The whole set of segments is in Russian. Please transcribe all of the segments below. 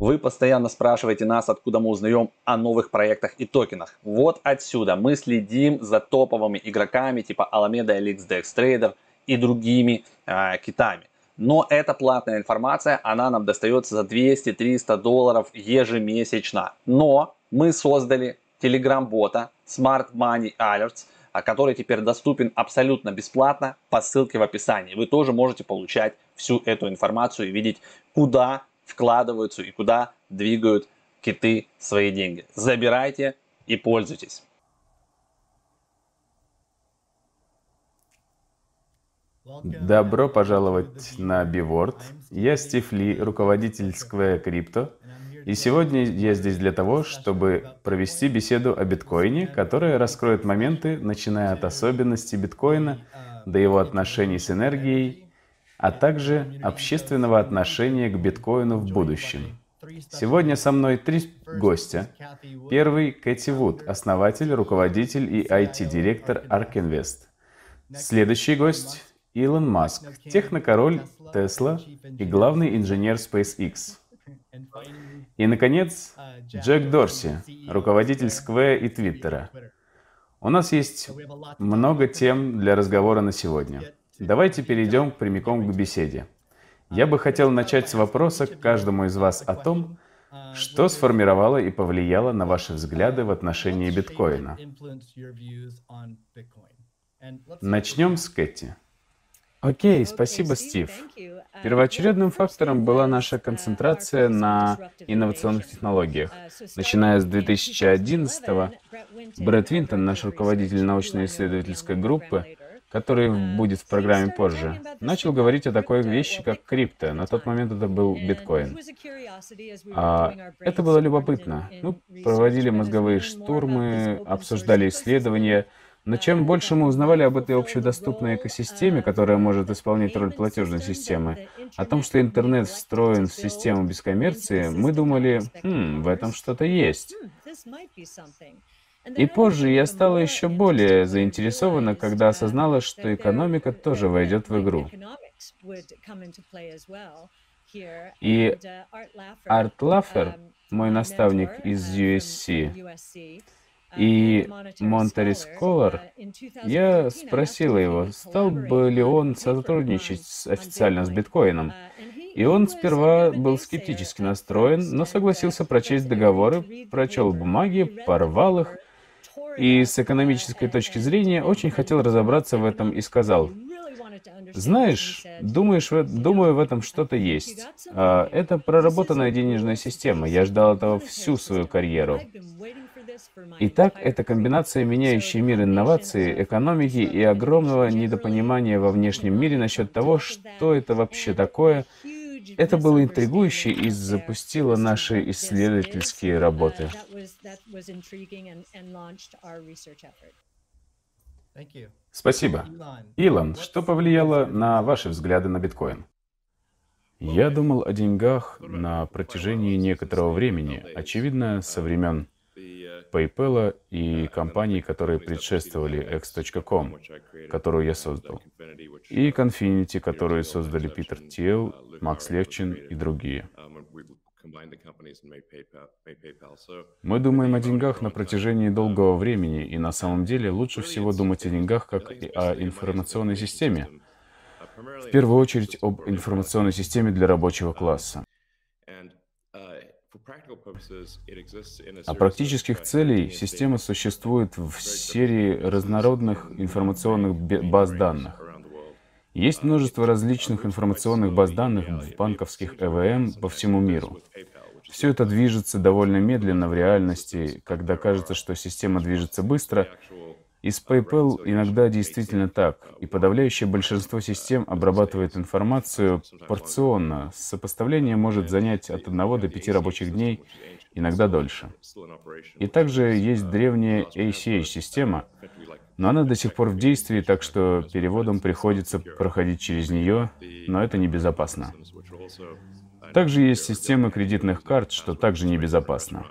Вы постоянно спрашиваете нас, откуда мы узнаем о новых проектах и токенах. Вот отсюда мы следим за топовыми игроками типа Alameda LXDX Trader и другими э, китами. Но эта платная информация, она нам достается за 200-300 долларов ежемесячно. Но мы создали Telegram-бота Smart Money Alerts, а, который теперь доступен абсолютно бесплатно по ссылке в описании. Вы тоже можете получать всю эту информацию и видеть, куда вкладываются и куда двигают киты свои деньги. Забирайте и пользуйтесь. Добро пожаловать на Биворд. Я Стив Ли, руководитель Square Crypto. И сегодня я здесь для того, чтобы провести беседу о биткоине, которая раскроет моменты, начиная от особенностей биткоина до его отношений с энергией, а также общественного отношения к биткоину в будущем. Сегодня со мной три гостя. Первый – Кэти Вуд, основатель, руководитель и IT-директор ARK Invest. Следующий гость – Илон Маск, технокороль Tesla и главный инженер SpaceX. И, наконец, Джек Дорси, руководитель Square и Твиттера. У нас есть много тем для разговора на сегодня. Давайте перейдем прямиком к беседе. Я бы хотел начать с вопроса к каждому из вас о том, что сформировало и повлияло на ваши взгляды в отношении биткоина. Начнем с Кэти. Окей, спасибо, Стив. Первоочередным фактором была наша концентрация на инновационных технологиях. Начиная с 2011-го, Брэд Винтон, наш руководитель научно-исследовательской группы, который будет в программе позже, начал говорить о такой вещи, как крипто. На тот момент это был биткоин. А это было любопытно. Мы проводили мозговые штурмы, обсуждали исследования, но чем больше мы узнавали об этой общедоступной экосистеме, которая может исполнять роль платежной системы, о том, что интернет встроен в систему без коммерции, мы думали, хм, в этом что-то есть. И позже я стала еще более заинтересована, когда осознала, что экономика тоже войдет в игру. И Арт Лаффер, мой наставник из USC, и Монтери Сколар, я спросила его, стал бы ли он сотрудничать официально с биткоином. И он сперва был скептически настроен, но согласился прочесть договоры, прочел бумаги, порвал их, и с экономической точки зрения очень хотел разобраться в этом и сказал, знаешь, думаешь, думаю, в этом что-то есть. А, это проработанная денежная система. Я ждал этого всю свою карьеру. Итак, это комбинация меняющей мир инноваций, экономики и огромного недопонимания во внешнем мире насчет того, что это вообще такое, это было интригующе и запустило наши исследовательские работы. Спасибо. Илон, что повлияло на ваши взгляды на биткоин? Я думал о деньгах на протяжении некоторого времени, очевидно, со времен PayPal и компаний, которые предшествовали X.com, которую я создал, и Confinity, которую создали Питер Тиел, Макс Левчин и другие. Мы думаем о деньгах на протяжении долгого времени, и на самом деле лучше всего думать о деньгах как и о информационной системе. В первую очередь об информационной системе для рабочего класса. А практических целей система существует в серии разнородных информационных баз данных. Есть множество различных информационных баз данных в банковских ЭВМ по всему миру. Все это движется довольно медленно в реальности, когда кажется, что система движется быстро, и с PayPal иногда действительно так, и подавляющее большинство систем обрабатывает информацию порционно. Сопоставление может занять от одного до пяти рабочих дней, иногда дольше. И также есть древняя ACH-система, но она до сих пор в действии, так что переводом приходится проходить через нее, но это небезопасно. Также есть системы кредитных карт, что также небезопасно.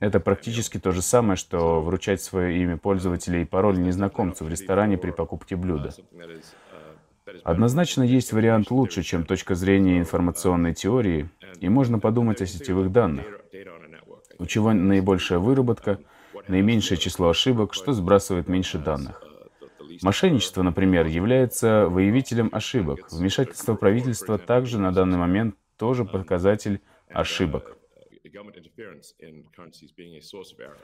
Это практически то же самое, что вручать свое имя пользователя и пароль незнакомцу в ресторане при покупке блюда. Однозначно есть вариант лучше, чем точка зрения информационной теории, и можно подумать о сетевых данных. У чего наибольшая выработка, наименьшее число ошибок, что сбрасывает меньше данных. Мошенничество, например, является выявителем ошибок. Вмешательство правительства также на данный момент тоже показатель ошибок. the government interference in currencies being a source of error.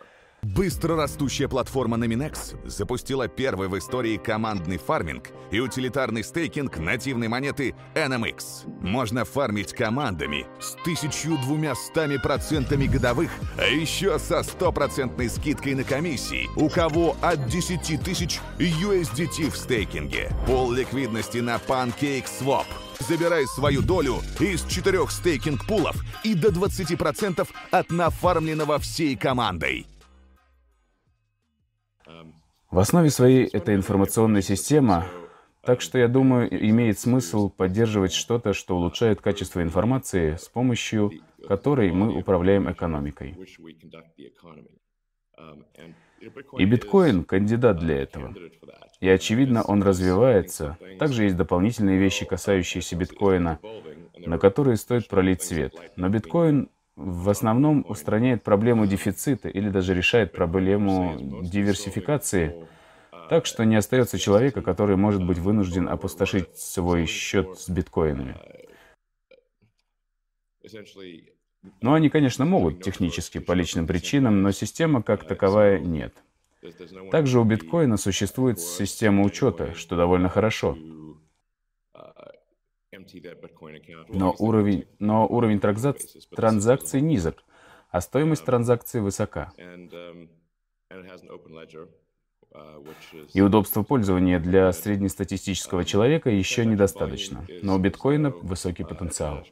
Быстро растущая платформа Nominex запустила первый в истории командный фарминг и утилитарный стейкинг нативной монеты NMX. Можно фармить командами с 1200% годовых, а еще со стопроцентной скидкой на комиссии. У кого от 10 тысяч USDT в стейкинге. Пол ликвидности на PancakeSwap. Забирай свою долю из четырех стейкинг-пулов и до 20% от нафармленного всей командой. В основе своей это информационная система, так что я думаю, имеет смысл поддерживать что-то, что улучшает качество информации, с помощью которой мы управляем экономикой. И биткоин — кандидат для этого. И, очевидно, он развивается. Также есть дополнительные вещи, касающиеся биткоина, на которые стоит пролить свет. Но биткоин в основном устраняет проблему дефицита или даже решает проблему диверсификации, так что не остается человека, который может быть вынужден опустошить свой счет с биткоинами. Но они, конечно, могут технически по личным причинам, но система как таковая нет. Также у биткоина существует система учета, что довольно хорошо. Но уровень, но уровень транзак... транзакций низок, а стоимость транзакции высока. И удобство пользования для среднестатистического человека еще недостаточно, но у биткоина высокий потенциал.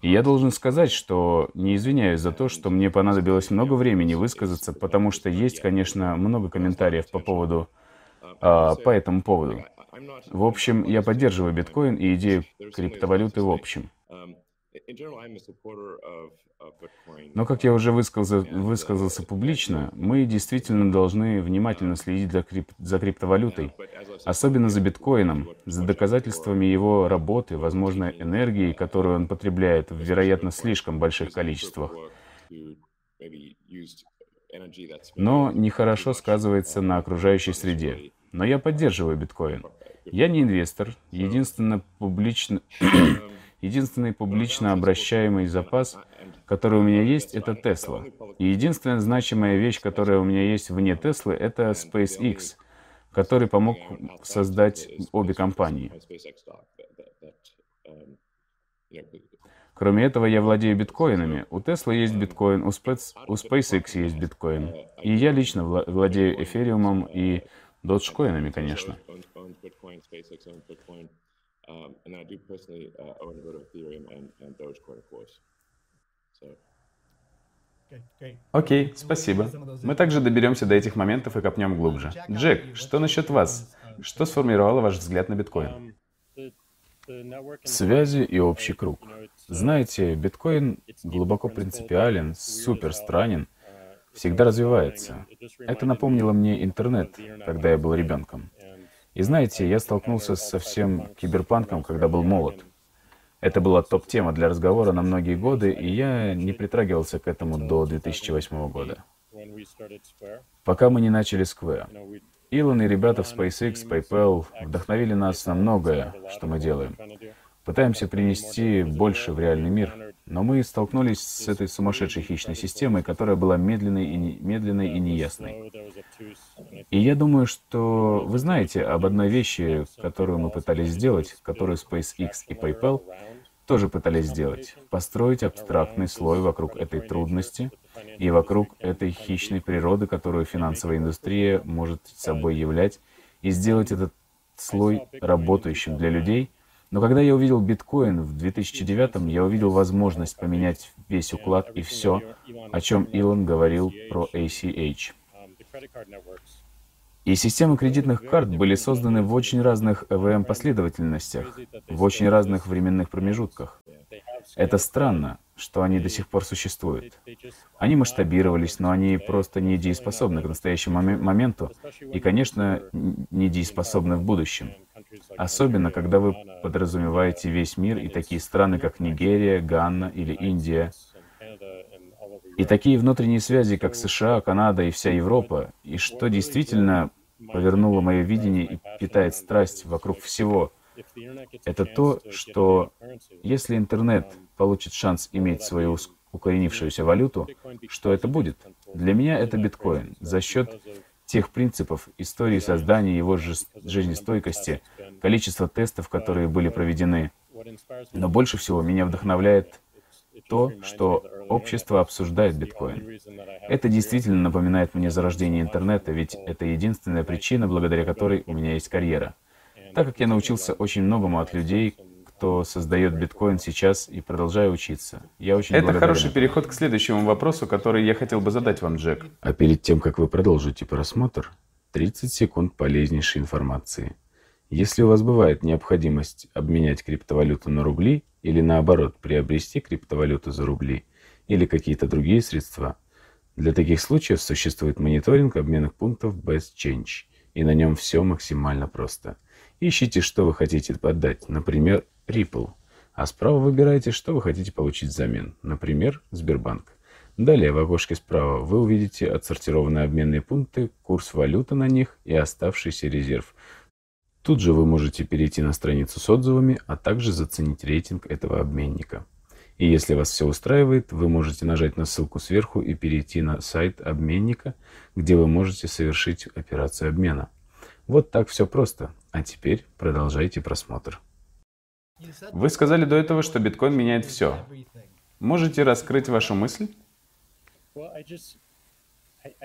И я должен сказать, что не извиняюсь за то, что мне понадобилось много времени высказаться, потому что есть, конечно, много комментариев по поводу, а, по этому поводу. В общем, я поддерживаю биткоин и идею криптовалюты в общем. Но, как я уже высказал, высказался публично, мы действительно должны внимательно следить за, крип, за криптовалютой, особенно за биткоином, за доказательствами его работы, возможно, энергии, которую он потребляет в, вероятно, слишком больших количествах. Но нехорошо сказывается на окружающей среде. Но я поддерживаю биткоин. Я не инвестор. Единственно публично... Единственный публично обращаемый запас, который у меня есть, это Tesla. И единственная значимая вещь, которая у меня есть вне Теслы, это SpaceX, который помог создать обе компании. Кроме этого, я владею биткоинами. У Tesla есть биткоин, у SpaceX есть биткоин. И я лично владею эфириумом и доджкоинами, конечно. Um, uh. Окей, okay, спасибо. Мы также доберемся до этих моментов и копнем глубже. Джек, что насчет вас? Что сформировало ваш взгляд на биткоин? Связи и общий круг. Знаете, биткоин глубоко принципиален, супер странен, всегда развивается. Это напомнило мне интернет, когда я был ребенком. И знаете, я столкнулся со всем киберпанком, когда был молод. Это была топ-тема для разговора на многие годы, и я не притрагивался к этому до 2008 года. Пока мы не начали Square. Илон и ребята в SpaceX, PayPal вдохновили нас на многое, что мы делаем. Пытаемся принести больше в реальный мир, но мы столкнулись с этой сумасшедшей хищной системой, которая была медленной и, не, медленной и неясной. И я думаю, что вы знаете об одной вещи, которую мы пытались сделать, которую SpaceX и PayPal тоже пытались сделать. Построить абстрактный слой вокруг этой трудности и вокруг этой хищной природы, которую финансовая индустрия может собой являть, и сделать этот слой работающим для людей — но когда я увидел биткоин в 2009, я увидел возможность поменять весь уклад и все, о чем Илон говорил про ACH. И системы кредитных карт были созданы в очень разных EVM-последовательностях, в очень разных временных промежутках. Это странно, что они до сих пор существуют. Они масштабировались, но они просто недееспособны к настоящему моменту и, конечно, недееспособны в будущем. Особенно, когда вы подразумеваете весь мир и такие страны, как Нигерия, Ганна или Индия. И такие внутренние связи, как США, Канада и вся Европа. И что действительно повернуло мое видение и питает страсть вокруг всего, это то, что если интернет получит шанс иметь свою укоренившуюся валюту, что это будет? Для меня это биткоин за счет тех принципов, истории создания его жизнестойкости, количества тестов, которые были проведены. Но больше всего меня вдохновляет то, что общество обсуждает биткоин. Это действительно напоминает мне зарождение интернета, ведь это единственная причина, благодаря которой у меня есть карьера. Так как я научился очень многому от людей, кто создает биткоин сейчас и продолжаю учиться. Я очень Это хороший переход к следующему вопросу, который я хотел бы задать вам, Джек. А перед тем, как вы продолжите просмотр, 30 секунд полезнейшей информации. Если у вас бывает необходимость обменять криптовалюту на рубли или наоборот приобрести криптовалюту за рубли или какие-то другие средства, для таких случаев существует мониторинг обменных пунктов Best Change, и на нем все максимально просто. Ищите, что вы хотите подать, например, Ripple, а справа выбираете, что вы хотите получить взамен, например, Сбербанк. Далее в окошке справа вы увидите отсортированные обменные пункты, курс валюты на них и оставшийся резерв. Тут же вы можете перейти на страницу с отзывами, а также заценить рейтинг этого обменника. И если вас все устраивает, вы можете нажать на ссылку сверху и перейти на сайт обменника, где вы можете совершить операцию обмена. Вот так все просто. А теперь продолжайте просмотр. Вы сказали до этого, что биткоин меняет все. Можете раскрыть вашу мысль?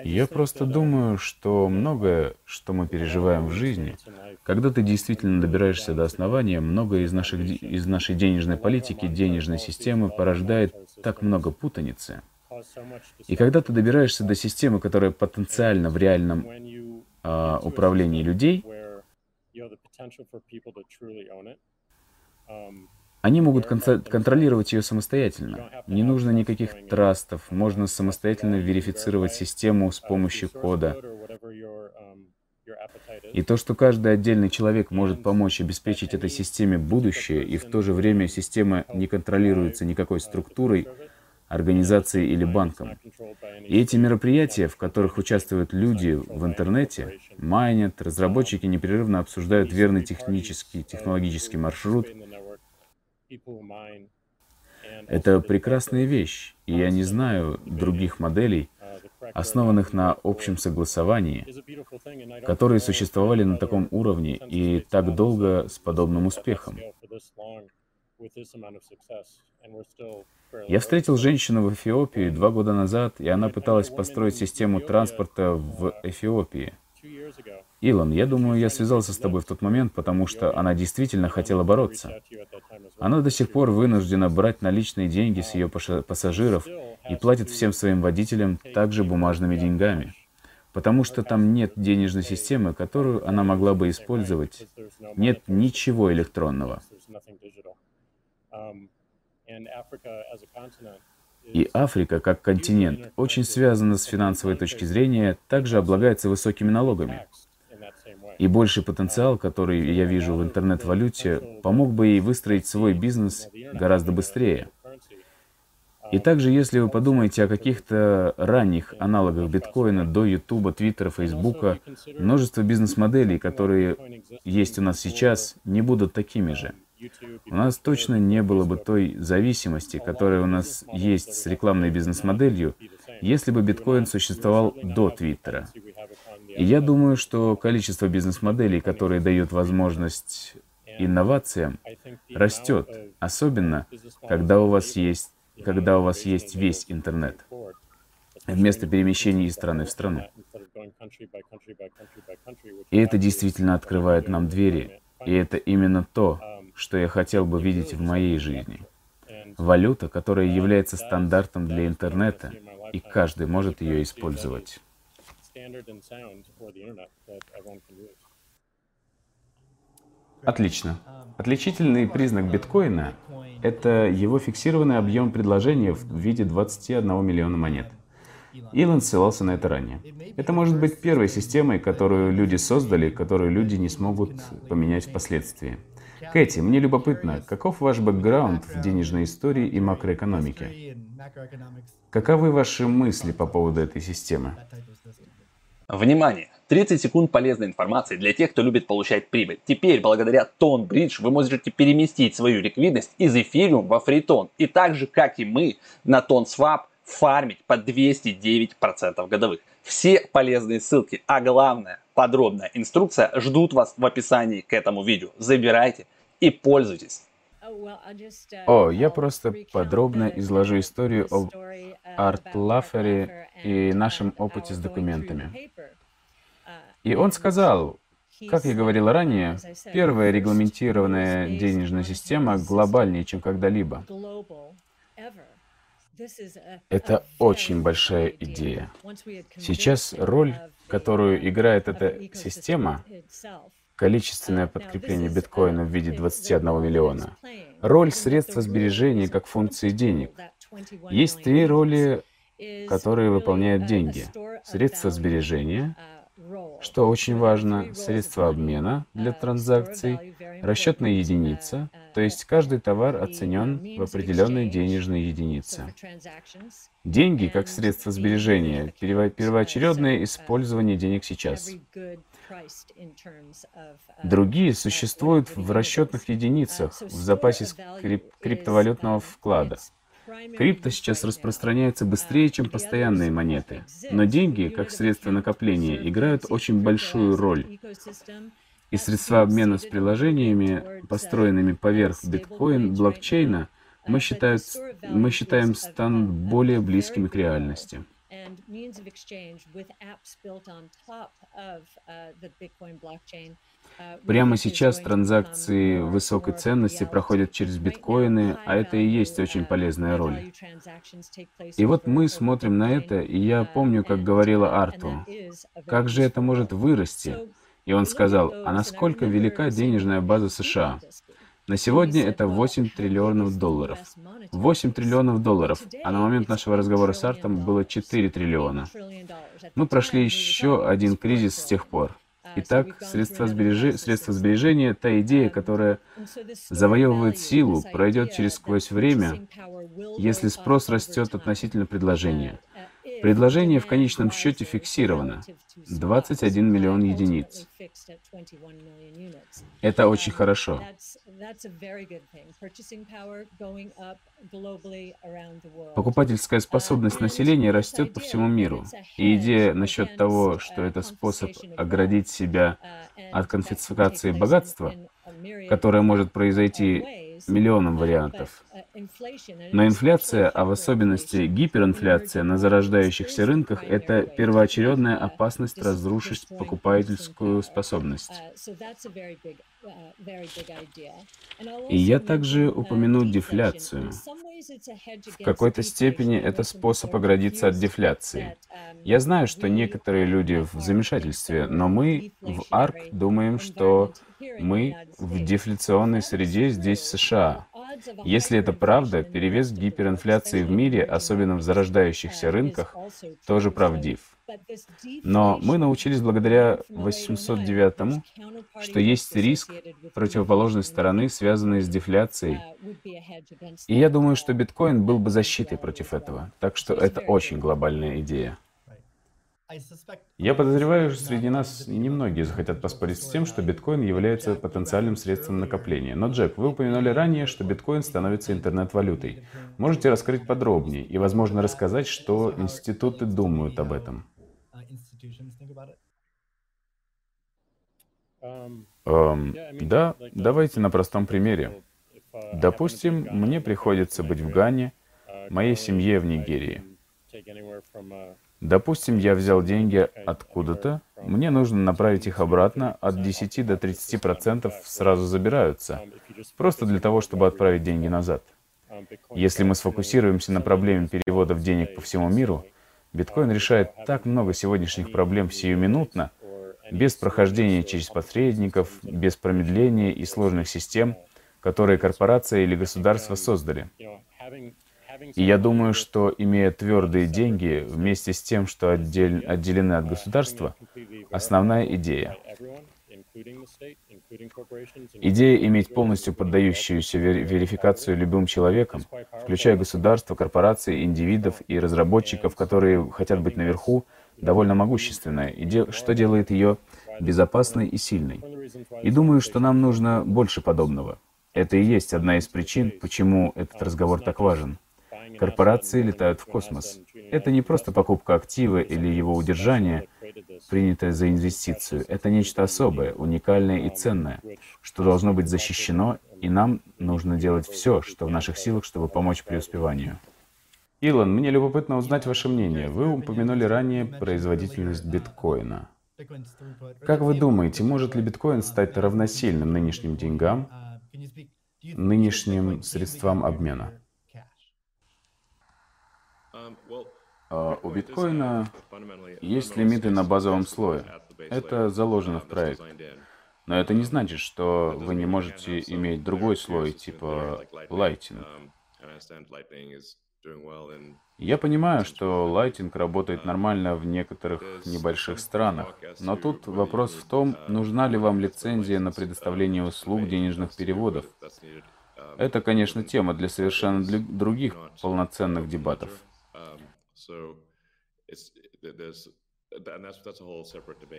Я просто думаю, что многое, что мы переживаем в жизни, когда ты действительно добираешься до основания, многое из, наших, из нашей денежной политики, денежной системы порождает так много путаницы. И когда ты добираешься до системы, которая потенциально в реальном э, управлении людей, они могут контролировать ее самостоятельно. Не нужно никаких трастов, можно самостоятельно верифицировать систему с помощью кода. И то, что каждый отдельный человек может помочь обеспечить этой системе будущее, и в то же время система не контролируется никакой структурой, организацией или банком. И эти мероприятия, в которых участвуют люди в интернете, майнят, разработчики непрерывно обсуждают верный технический, технологический маршрут, это прекрасная вещь, и я не знаю других моделей, основанных на общем согласовании, которые существовали на таком уровне и так долго с подобным успехом. Я встретил женщину в Эфиопии два года назад, и она пыталась построить систему транспорта в Эфиопии. Илон, я думаю, я связался с тобой в тот момент, потому что она действительно хотела бороться. Она до сих пор вынуждена брать наличные деньги с ее пассажиров и платит всем своим водителям также бумажными деньгами, потому что там нет денежной системы, которую она могла бы использовать. Нет ничего электронного. И Африка, как континент, очень связана с финансовой точки зрения, также облагается высокими налогами. И больший потенциал, который я вижу в интернет-валюте, помог бы ей выстроить свой бизнес гораздо быстрее. И также, если вы подумаете о каких-то ранних аналогах биткоина до Ютуба, Твиттера, Фейсбука, множество бизнес-моделей, которые есть у нас сейчас, не будут такими же. У нас точно не было бы той зависимости, которая у нас есть с рекламной бизнес-моделью, если бы биткоин существовал до Твиттера. И я думаю, что количество бизнес-моделей, которые дают возможность инновациям, растет, особенно когда у вас есть, когда у вас есть весь интернет, вместо перемещений из страны в страну. И это действительно открывает нам двери, и это именно то, что я хотел бы видеть в моей жизни. Валюта, которая является стандартом для интернета, и каждый может ее использовать. Отлично. Отличительный признак биткоина – это его фиксированный объем предложения в виде 21 миллиона монет. Илон ссылался на это ранее. Это может быть первой системой, которую люди создали, которую люди не смогут поменять впоследствии. Кэти, мне любопытно, каков ваш бэкграунд в денежной истории и макроэкономике? Каковы ваши мысли по поводу этой системы? Внимание! 30 секунд полезной информации для тех, кто любит получать прибыль. Теперь, благодаря Tone Bridge, вы можете переместить свою ликвидность из эфириум во фритон. И так же, как и мы, на TonSwap фармить по 209% годовых. Все полезные ссылки, а главное, подробная инструкция ждут вас в описании к этому видео. Забирайте и пользуйтесь. О, я просто подробно изложу историю об Арт Лаффере и нашем опыте с документами. И он сказал, как я говорил ранее, первая регламентированная денежная система глобальнее, чем когда-либо. Это очень большая идея. Сейчас роль, которую играет эта система, количественное подкрепление биткоина в виде 21 миллиона, роль средства сбережения как функции денег. Есть три роли, которые выполняют деньги. Средства сбережения, что очень важно, средства обмена для транзакций, расчетная единица, то есть каждый товар оценен в определенной денежной единице. Деньги как средство сбережения, первоочередное использование денег сейчас. Другие существуют в расчетных единицах, в запасе крип криптовалютного вклада. Крипто сейчас распространяется быстрее, чем постоянные монеты. Но деньги, как средство накопления, играют очень большую роль. И средства обмена с приложениями, построенными поверх биткоин, блокчейна, мы, считают, мы считаем станут более близкими к реальности. Прямо сейчас транзакции высокой ценности проходят через биткоины, а это и есть очень полезная роль. И вот мы смотрим на это, и я помню, как говорила Арту, как же это может вырасти? И он сказал, а насколько велика денежная база США? На сегодня это 8 триллионов долларов. 8 триллионов долларов, а на момент нашего разговора с Артом было 4 триллиона. Мы прошли еще один кризис с тех пор. Итак, средства, сбережи... средства сбережения — та идея, которая завоевывает силу, пройдет через сквозь время, если спрос растет относительно предложения. Предложение в конечном счете фиксировано — 21 миллион единиц. Это очень хорошо. Покупательская способность населения растет по всему миру. И идея насчет того, что это способ оградить себя от конфискации богатства, которое может произойти миллионам вариантов. Но инфляция, а в особенности гиперинфляция на зарождающихся рынках, это первоочередная опасность разрушить покупательскую способность. И я также упомяну дефляцию. В какой-то степени это способ оградиться от дефляции. Я знаю, что некоторые люди в замешательстве, но мы в ARK думаем, что мы в дефляционной среде здесь, в США. Если это правда, перевес гиперинфляции в мире, особенно в зарождающихся рынках, тоже правдив. Но мы научились благодаря 809, что есть риск противоположной стороны, связанный с дефляцией. И я думаю, что биткоин был бы защитой против этого. Так что это очень глобальная идея. Я подозреваю, что среди нас немногие захотят поспорить с тем, что биткоин является потенциальным средством накопления. Но, Джек, вы упомянули ранее, что биткоин становится интернет-валютой. Можете раскрыть подробнее и, возможно, рассказать, что институты думают об этом? Эм, да, давайте на простом примере. Допустим, мне приходится быть в Гане, моей семье в Нигерии. Допустим, я взял деньги откуда-то, мне нужно направить их обратно, от 10 до 30 процентов сразу забираются, просто для того, чтобы отправить деньги назад. Если мы сфокусируемся на проблеме переводов денег по всему миру, биткоин решает так много сегодняшних проблем сиюминутно, без прохождения через посредников, без промедления и сложных систем, которые корпорация или государство создали. И я думаю, что имея твердые деньги вместе с тем, что отдель, отделены от государства, основная идея. Идея иметь полностью поддающуюся верификацию любым человеком, включая государство, корпорации, индивидов и разработчиков, которые хотят быть наверху, довольно могущественная, и де что делает ее безопасной и сильной. И думаю, что нам нужно больше подобного. Это и есть одна из причин, почему этот разговор так важен. Корпорации летают в космос. Это не просто покупка актива или его удержание, принятое за инвестицию. Это нечто особое, уникальное и ценное, что должно быть защищено, и нам нужно делать все, что в наших силах, чтобы помочь преуспеванию. Илон, мне любопытно узнать ваше мнение. Вы упомянули ранее производительность биткоина. Как вы думаете, может ли биткоин стать равносильным нынешним деньгам, нынешним средствам обмена? А у биткоина есть лимиты на базовом слое. Это заложено в проект. Но это не значит, что вы не можете иметь другой слой, типа Lightning. Я понимаю, что Lightning работает нормально в некоторых небольших странах, но тут вопрос в том, нужна ли вам лицензия на предоставление услуг денежных переводов. Это, конечно, тема для совершенно других полноценных дебатов.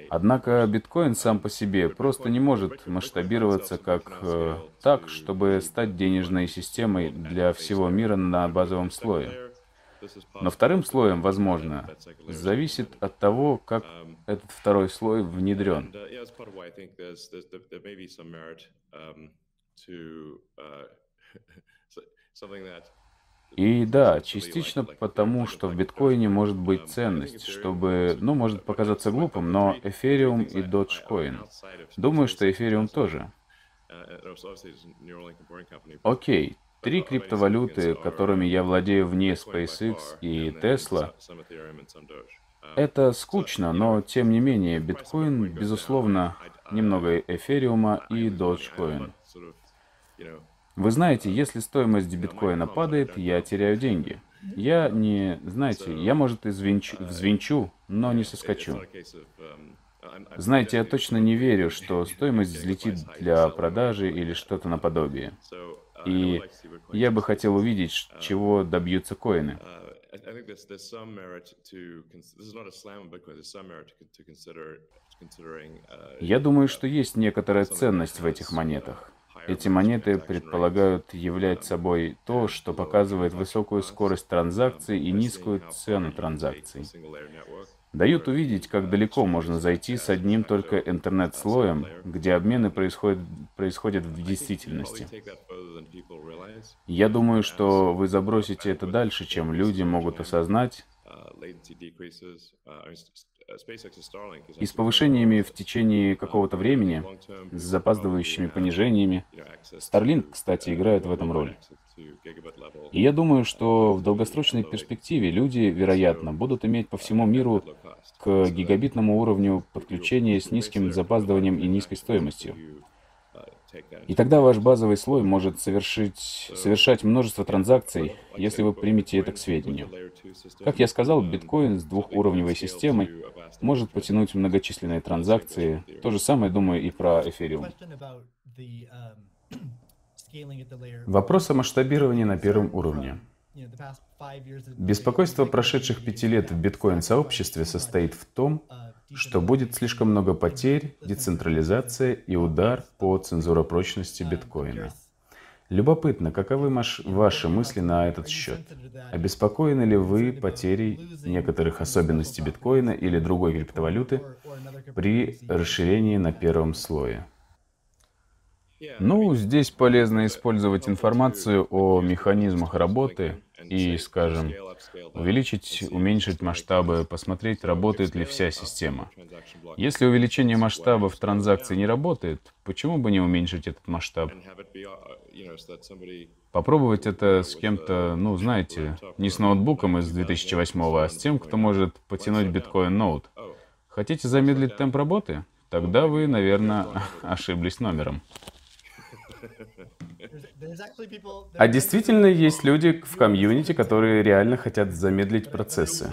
Однако биткоин сам по себе просто не может масштабироваться как э, так, чтобы стать денежной системой для всего мира на базовом слое. Но вторым слоем, возможно, зависит от того, как этот второй слой внедрен. И да, частично потому, что в биткоине может быть ценность, чтобы, ну, может показаться глупым, но Эфириум и Dogecoin. Думаю, что Эфириум тоже. Окей, три криптовалюты, которыми я владею вне SpaceX и Tesla, это скучно, но тем не менее биткоин, безусловно, немного эфириума и Dogecoin. Вы знаете, если стоимость биткоина падает, я теряю деньги. Я не, знаете, я, может, и звенчу, взвинчу, но не соскочу. Знаете, я точно не верю, что стоимость взлетит для продажи или что-то наподобие. И я бы хотел увидеть, чего добьются коины. Я думаю, что есть некоторая ценность в этих монетах. Эти монеты предполагают являть собой то, что показывает высокую скорость транзакций и низкую цену транзакций. Дают увидеть, как далеко можно зайти с одним только интернет-слоем, где обмены происходят, происходят в действительности. Я думаю, что вы забросите это дальше, чем люди могут осознать, и с повышениями в течение какого-то времени, с запаздывающими понижениями. Starlink, кстати, играет в этом роль. И я думаю, что в долгосрочной перспективе люди, вероятно, будут иметь по всему миру к гигабитному уровню подключения с низким запаздыванием и низкой стоимостью. И тогда ваш базовый слой может совершить, совершать множество транзакций, если вы примете это к сведению. Как я сказал, биткоин с двухуровневой системой может потянуть многочисленные транзакции. То же самое думаю и про эфириум. Вопрос о масштабировании на первом уровне. Беспокойство прошедших пяти лет в биткоин-сообществе состоит в том, что будет слишком много потерь, децентрализация и удар по цензуропрочности биткоина. Любопытно, каковы ваши мысли на этот счет? Обеспокоены ли вы потерей некоторых особенностей биткоина или другой криптовалюты при расширении на первом слое? Ну, здесь полезно использовать информацию о механизмах работы и, скажем, увеличить, уменьшить масштабы, посмотреть, работает ли вся система. Если увеличение масштабов транзакций не работает, почему бы не уменьшить этот масштаб? Попробовать это с кем-то, ну, знаете, не с ноутбуком из 2008, а с тем, кто может потянуть биткоин ноут. Хотите замедлить темп работы? Тогда вы, наверное, ошиблись номером. А действительно есть люди в комьюнити, которые реально хотят замедлить процессы.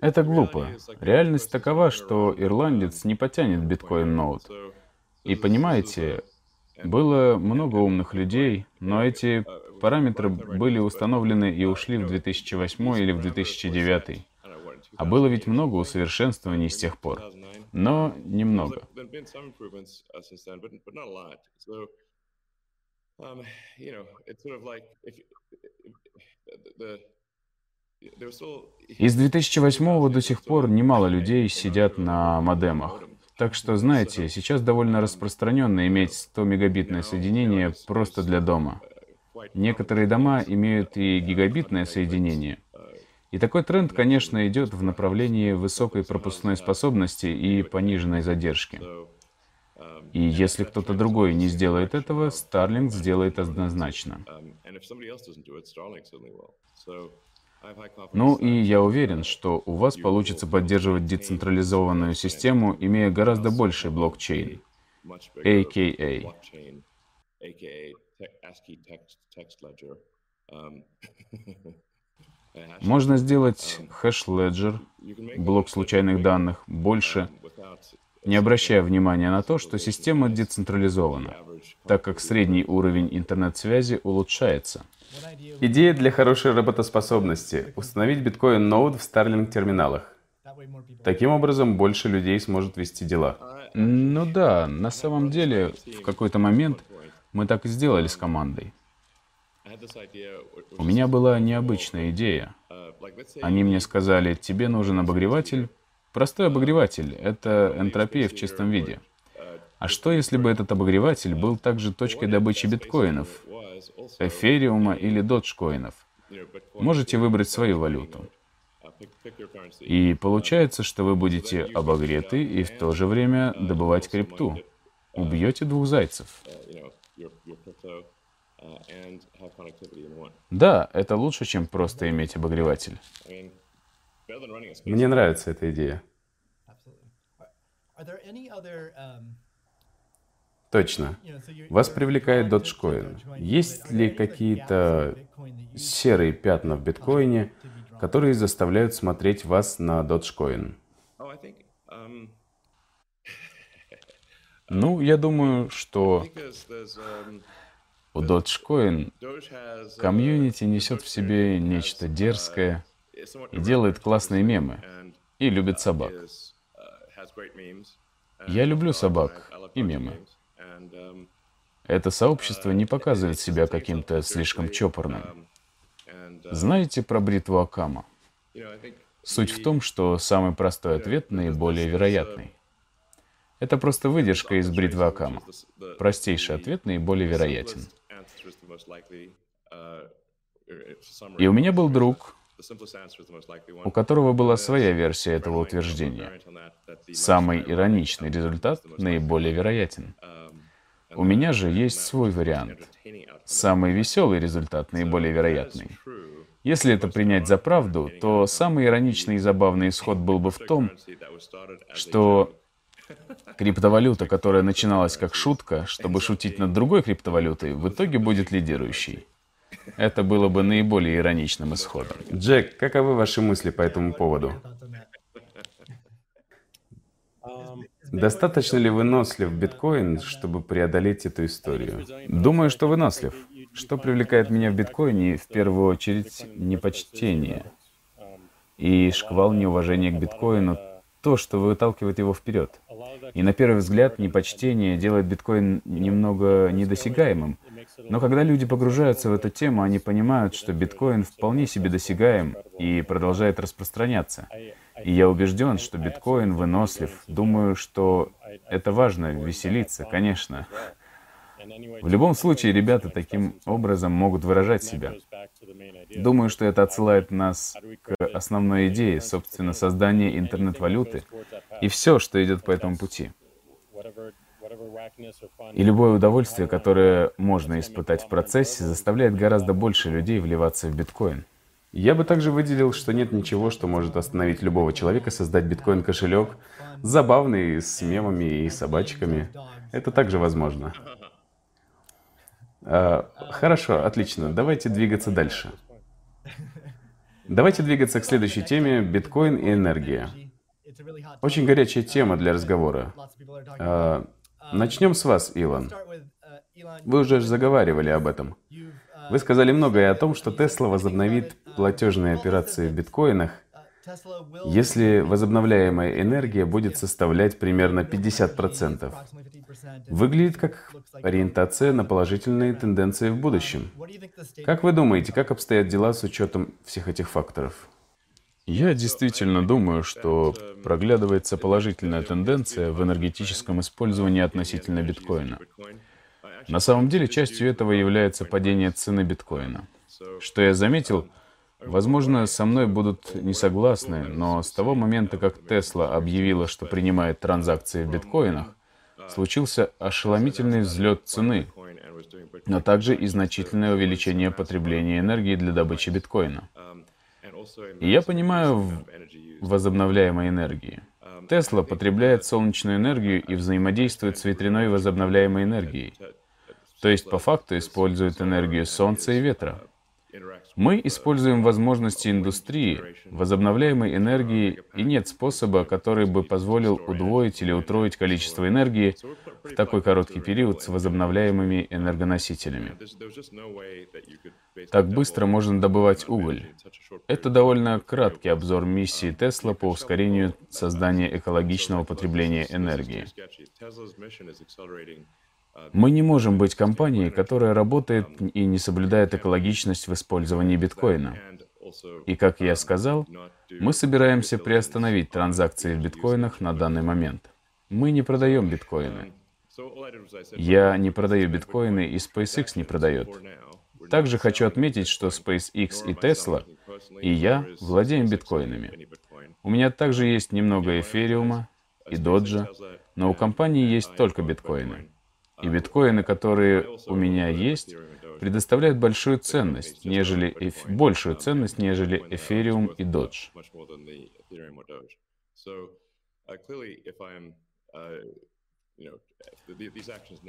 Это глупо. Реальность такова, что ирландец не потянет биткоин-ноут. И понимаете, было много умных людей, но эти параметры были установлены и ушли в 2008 или в 2009. А было ведь много усовершенствований с тех пор. Но немного. Из 2008 до сих пор немало людей сидят на модемах. Так что, знаете, сейчас довольно распространенно иметь 100-мегабитное соединение просто для дома. Некоторые дома имеют и гигабитное соединение. И такой тренд, конечно, идет в направлении высокой пропускной способности и пониженной задержки. И если кто-то другой не сделает этого, Starlink сделает однозначно. Ну и я уверен, что у вас получится поддерживать децентрализованную систему, имея гораздо больший блокчейн, AKA. Можно сделать хэш-леджер, блок случайных данных, больше, не обращая внимания на то, что система децентрализована, так как средний уровень интернет-связи улучшается. Идея для хорошей работоспособности – установить биткоин-ноут в Starlink-терминалах. Таким образом, больше людей сможет вести дела. Ну да, на самом деле, в какой-то момент мы так и сделали с командой. У меня была необычная идея. Они мне сказали, тебе нужен обогреватель. Простой обогреватель — это энтропия в чистом виде. А что, если бы этот обогреватель был также точкой добычи биткоинов, эфириума или доджкоинов? Можете выбрать свою валюту. И получается, что вы будете обогреты и в то же время добывать крипту. Убьете двух зайцев. Да, это лучше, чем просто иметь обогреватель. Мне нравится эта идея. Точно. Вас привлекает Dogecoin. Есть ли какие-то серые пятна в биткоине, которые заставляют смотреть вас на Dogecoin? Ну, я думаю, что у Dogecoin комьюнити несет в себе нечто дерзкое и делает классные мемы, и любит собак. Я люблю собак и мемы. Это сообщество не показывает себя каким-то слишком чопорным. Знаете про бритву Акама? Суть в том, что самый простой ответ наиболее вероятный. Это просто выдержка из бритвы Акама. Простейший ответ наиболее вероятен. И у меня был друг, у которого была своя версия этого утверждения. Самый ироничный результат наиболее вероятен. У меня же есть свой вариант. Самый веселый результат наиболее вероятный. Если это принять за правду, то самый ироничный и забавный исход был бы в том, что Криптовалюта, которая начиналась как шутка, чтобы шутить над другой криптовалютой, в итоге будет лидирующей. Это было бы наиболее ироничным исходом. Джек, каковы ваши мысли по этому поводу? Достаточно ли вынослив биткоин, чтобы преодолеть эту историю? Думаю, что вынослив. Что привлекает меня в биткоине, в первую очередь, непочтение и шквал неуважения к биткоину, то, что выталкивает его вперед. И на первый взгляд непочтение делает биткоин немного недосягаемым. Но когда люди погружаются в эту тему, они понимают, что биткоин вполне себе досягаем и продолжает распространяться. И я убежден, что биткоин вынослив. Думаю, что это важно, веселиться, конечно. В любом случае, ребята таким образом могут выражать себя. Думаю, что это отсылает нас к основной идее, собственно, создания интернет-валюты и все, что идет по этому пути. И любое удовольствие, которое можно испытать в процессе, заставляет гораздо больше людей вливаться в биткоин. Я бы также выделил, что нет ничего, что может остановить любого человека создать биткоин-кошелек, забавный, с мемами и собачками. Это также возможно. А, хорошо, отлично. Давайте двигаться дальше. Давайте двигаться к следующей теме – биткоин и энергия. Очень горячая тема для разговора. А, начнем с вас, Илон. Вы уже заговаривали об этом. Вы сказали многое о том, что Тесла возобновит платежные операции в биткоинах, если возобновляемая энергия будет составлять примерно 50%. Выглядит как ориентация на положительные тенденции в будущем. Как вы думаете, как обстоят дела с учетом всех этих факторов? Я действительно думаю, что проглядывается положительная тенденция в энергетическом использовании относительно биткоина. На самом деле, частью этого является падение цены биткоина. Что я заметил, возможно, со мной будут не согласны, но с того момента, как Тесла объявила, что принимает транзакции в биткоинах, случился ошеломительный взлет цены, но также и значительное увеличение потребления энергии для добычи биткоина. И я понимаю возобновляемой энергии. Тесла потребляет солнечную энергию и взаимодействует с ветряной возобновляемой энергией. То есть по факту использует энергию солнца и ветра. Мы используем возможности индустрии, возобновляемой энергии, и нет способа, который бы позволил удвоить или утроить количество энергии в такой короткий период с возобновляемыми энергоносителями. Так быстро можно добывать уголь. Это довольно краткий обзор миссии Тесла по ускорению создания экологичного потребления энергии. Мы не можем быть компанией, которая работает и не соблюдает экологичность в использовании биткоина. И, как я сказал, мы собираемся приостановить транзакции в биткоинах на данный момент. Мы не продаем биткоины. Я не продаю биткоины, и SpaceX не продает. Также хочу отметить, что SpaceX и Tesla, и я владеем биткоинами. У меня также есть немного эфириума и доджа, но у компании есть только биткоины. И биткоины, которые у меня есть, предоставляют большую ценность, нежели эф... большую ценность, нежели эфириум и додж.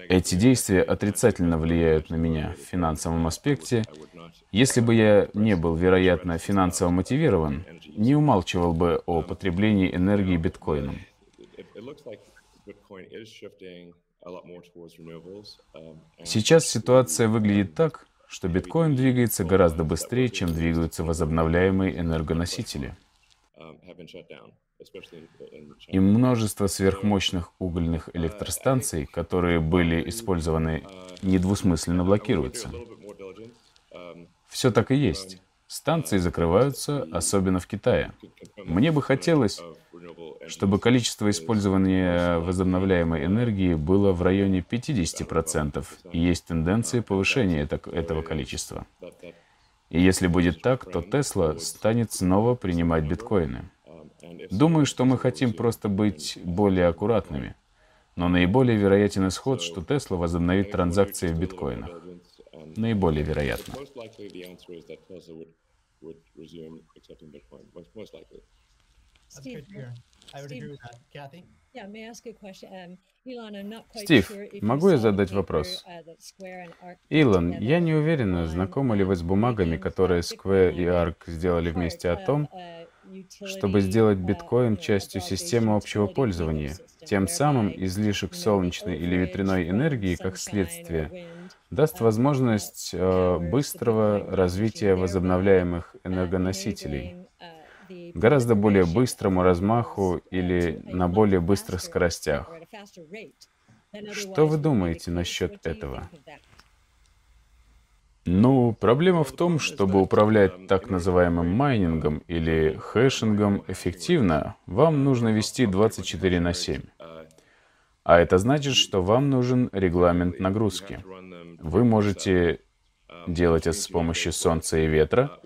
Эти действия отрицательно влияют на меня в финансовом аспекте. Если бы я не был, вероятно, финансово мотивирован, не умалчивал бы о потреблении энергии биткоином. Um, Сейчас ситуация выглядит так, что биткоин двигается гораздо быстрее, чем двигаются возобновляемые энергоносители. Um, И множество сверхмощных угольных uh, электростанций, которые были использованы, uh, недвусмысленно блокируются. Um, Все так и есть. Станции закрываются, особенно в Китае. Мне бы хотелось, чтобы количество использования возобновляемой энергии было в районе 50%, и есть тенденции повышения этого количества. И если будет так, то Тесла станет снова принимать биткоины. Думаю, что мы хотим просто быть более аккуратными. Но наиболее вероятен исход, что Тесла возобновит транзакции в биткоинах. Наиболее вероятно. Стив, могу я задать вопрос? Илон, я не уверена, знакомы ли вы с бумагами, которые Square и ARK сделали вместе о том, чтобы сделать биткоин частью системы общего пользования. Тем самым излишек солнечной или ветряной энергии, как следствие, даст возможность э, быстрого развития возобновляемых энергоносителей гораздо более быстрому размаху или на более быстрых скоростях. Что вы думаете насчет этого? Ну, проблема в том, чтобы управлять так называемым майнингом или хэшингом эффективно, вам нужно вести 24 на 7. А это значит, что вам нужен регламент нагрузки. Вы можете делать это с помощью солнца и ветра,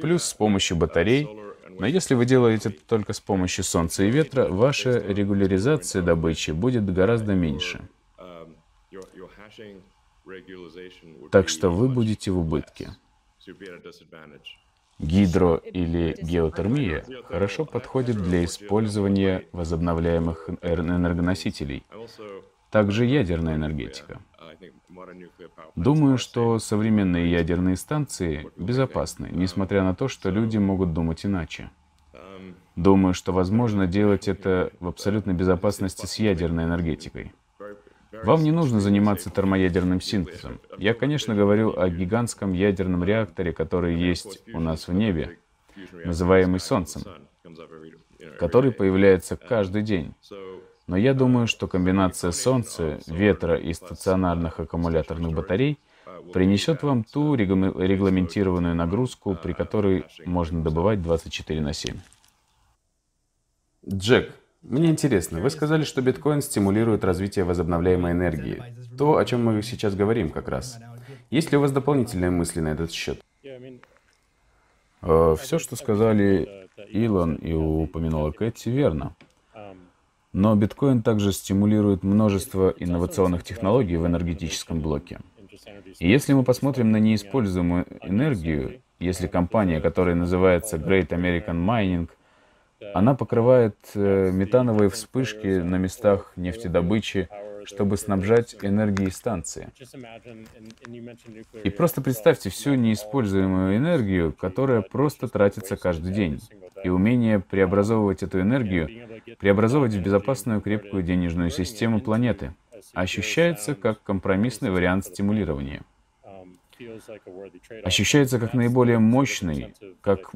плюс с помощью батарей, но если вы делаете это только с помощью солнца и ветра, ваша регуляризация добычи будет гораздо меньше. Так что вы будете в убытке. Гидро или геотермия хорошо подходит для использования возобновляемых энергоносителей. Также ядерная энергетика. Думаю, что современные ядерные станции безопасны, несмотря на то, что люди могут думать иначе. Думаю, что возможно делать это в абсолютной безопасности с ядерной энергетикой. Вам не нужно заниматься термоядерным синтезом. Я, конечно, говорю о гигантском ядерном реакторе, который есть у нас в небе, называемый Солнцем, который появляется каждый день. Но я думаю, что комбинация Солнца, ветра и стационарных аккумуляторных батарей принесет вам ту регламентированную нагрузку, при которой можно добывать 24 на 7. Джек, мне интересно, вы сказали, что биткоин стимулирует развитие возобновляемой энергии. То, о чем мы сейчас говорим как раз. Есть ли у вас дополнительные мысли на этот счет? Э, Все, что сказали Илон и упомянула Кэти, верно. Но биткоин также стимулирует множество инновационных технологий в энергетическом блоке. И если мы посмотрим на неиспользуемую энергию, если компания, которая называется Great American Mining, она покрывает э, метановые вспышки на местах нефтедобычи, чтобы снабжать энергией станции. И просто представьте всю неиспользуемую энергию, которая просто тратится каждый день, и умение преобразовывать эту энергию, преобразовывать в безопасную крепкую денежную систему планеты, ощущается как компромиссный вариант стимулирования. Ощущается как наиболее мощный, как,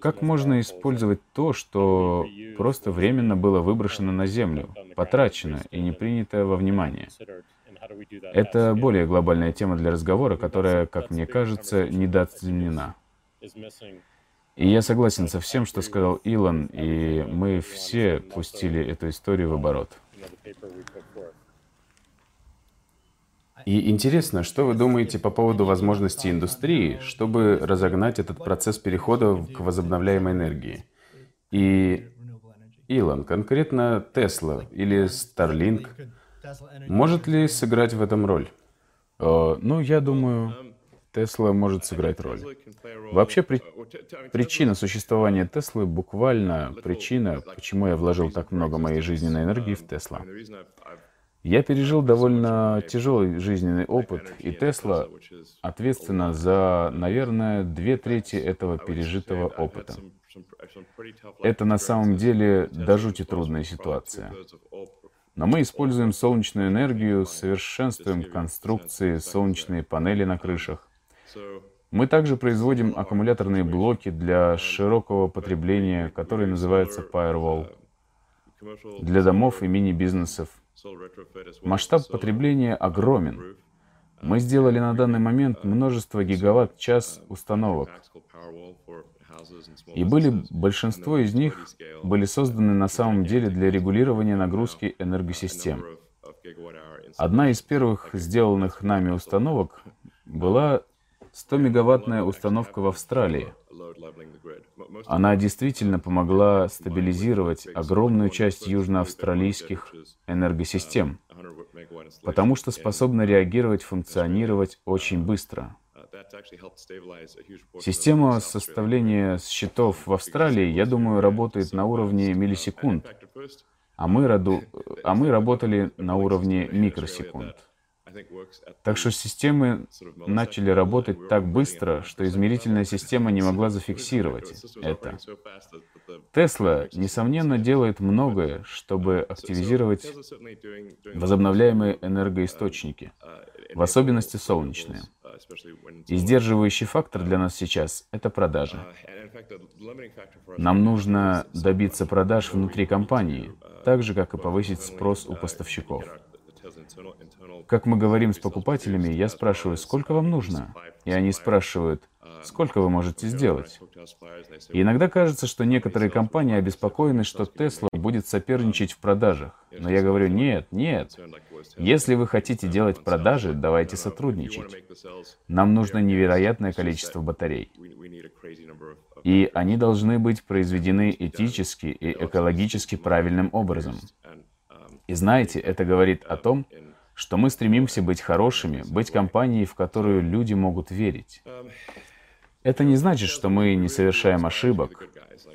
как можно использовать то, что просто временно было выброшено на Землю, потрачено и не принято во внимание. Это более глобальная тема для разговора, которая, как мне кажется, недооценена. И я согласен со всем, что сказал Илон, и мы все пустили эту историю в оборот. И интересно, что вы думаете по поводу возможностей индустрии, чтобы разогнать этот процесс перехода к возобновляемой энергии? И Илон, конкретно Тесла или Starlink, может ли сыграть в этом роль? О, ну, я думаю, Тесла может сыграть роль. Вообще, при... причина существования Теслы буквально причина, почему я вложил так много моей жизненной энергии в Тесла. Я пережил довольно тяжелый жизненный опыт, и Тесла ответственна за, наверное, две трети этого пережитого опыта. Это на самом деле до жути трудная ситуация. Но мы используем солнечную энергию, совершенствуем конструкции, солнечные панели на крышах. Мы также производим аккумуляторные блоки для широкого потребления, которые называются Firewall, для домов и мини-бизнесов, Масштаб потребления огромен. Мы сделали на данный момент множество гигаватт-час установок. И были, большинство из них были созданы на самом деле для регулирования нагрузки энергосистем. Одна из первых сделанных нами установок была 100-мегаваттная установка в Австралии. Она действительно помогла стабилизировать огромную часть южноавстралийских энергосистем, потому что способна реагировать, функционировать очень быстро. Система составления счетов в Австралии, я думаю, работает на уровне миллисекунд, а мы, роду, а мы работали на уровне микросекунд. Так что системы начали работать так быстро, что измерительная система не могла зафиксировать это. Тесла, несомненно, делает многое, чтобы активизировать возобновляемые энергоисточники, в особенности солнечные. И сдерживающий фактор для нас сейчас — это продажи. Нам нужно добиться продаж внутри компании, так же, как и повысить спрос у поставщиков. Как мы говорим с покупателями, я спрашиваю, сколько вам нужно? И они спрашивают, сколько вы можете сделать? И иногда кажется, что некоторые компании обеспокоены, что Tesla будет соперничать в продажах. Но я говорю, нет, нет. Если вы хотите делать продажи, давайте сотрудничать. Нам нужно невероятное количество батарей. И они должны быть произведены этически и экологически правильным образом. И знаете, это говорит о том, что мы стремимся быть хорошими, быть компанией, в которую люди могут верить. Это не значит, что мы не совершаем ошибок,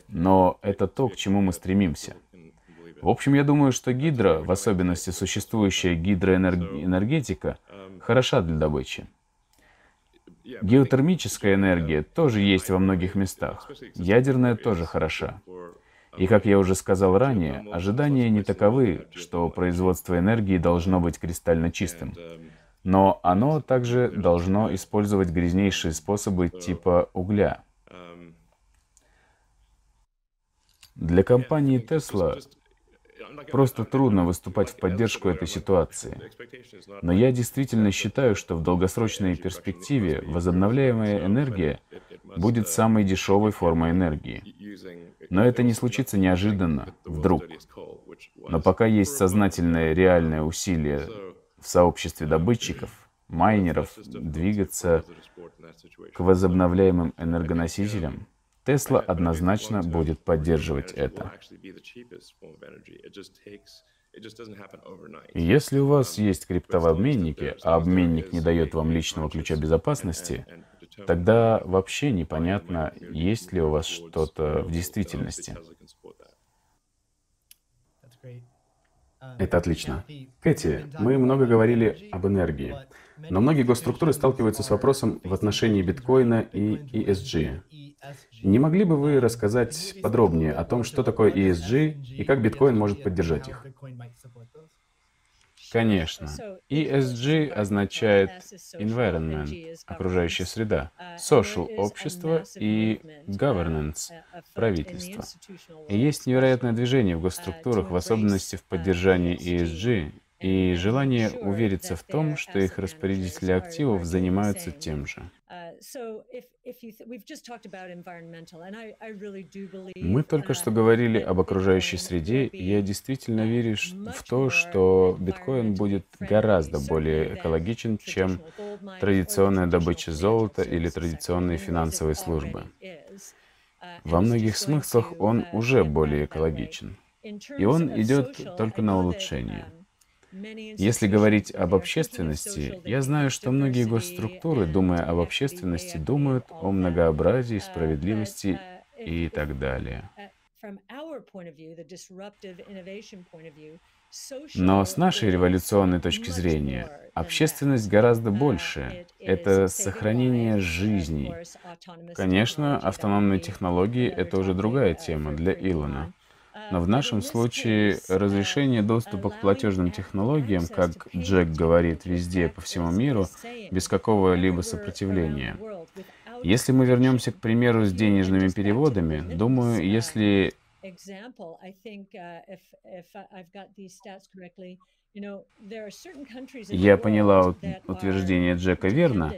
но это то, к чему мы стремимся. В общем, я думаю, что гидро, в особенности существующая гидроэнергетика, хороша для добычи. Геотермическая энергия тоже есть во многих местах. Ядерная тоже хороша. И как я уже сказал ранее, ожидания не таковы, что производство энергии должно быть кристально чистым. Но оно также должно использовать грязнейшие способы типа угля. Для компании Tesla Просто трудно выступать в поддержку этой ситуации. Но я действительно считаю, что в долгосрочной перспективе возобновляемая энергия будет самой дешевой формой энергии. Но это не случится неожиданно, вдруг. Но пока есть сознательное реальное усилие в сообществе добытчиков, майнеров двигаться к возобновляемым энергоносителям, Тесла однозначно будет поддерживать это. Если у вас есть криптовобменники, а обменник не дает вам личного ключа безопасности, тогда вообще непонятно, есть ли у вас что-то в действительности. Это отлично. Кэти, мы много говорили об энергии, но многие госструктуры сталкиваются с вопросом в отношении биткоина и ESG. Не могли бы вы рассказать подробнее о том, что такое ESG и как биткоин может поддержать их? Конечно. ESG означает environment, окружающая среда, social — общество и governance — правительство. И есть невероятное движение в госструктурах, в особенности в поддержании ESG, и желание увериться в том, что их распорядители активов занимаются тем же. Мы только что говорили об окружающей среде, и я действительно верю в то, что биткоин будет гораздо более экологичен, чем традиционная добыча золота или традиционные финансовые службы. Во многих смыслах он уже более экологичен. И он идет только на улучшение. Если говорить об общественности, я знаю, что многие госструктуры, думая об общественности, думают о многообразии, справедливости и так далее. Но с нашей революционной точки зрения, общественность гораздо больше. Это сохранение жизней. Конечно, автономные технологии — это уже другая тема для Илона. Но в нашем случае разрешение доступа к платежным технологиям, как Джек говорит, везде по всему миру, без какого-либо сопротивления. Если мы вернемся к примеру с денежными переводами, думаю, если я поняла утверждение Джека верно.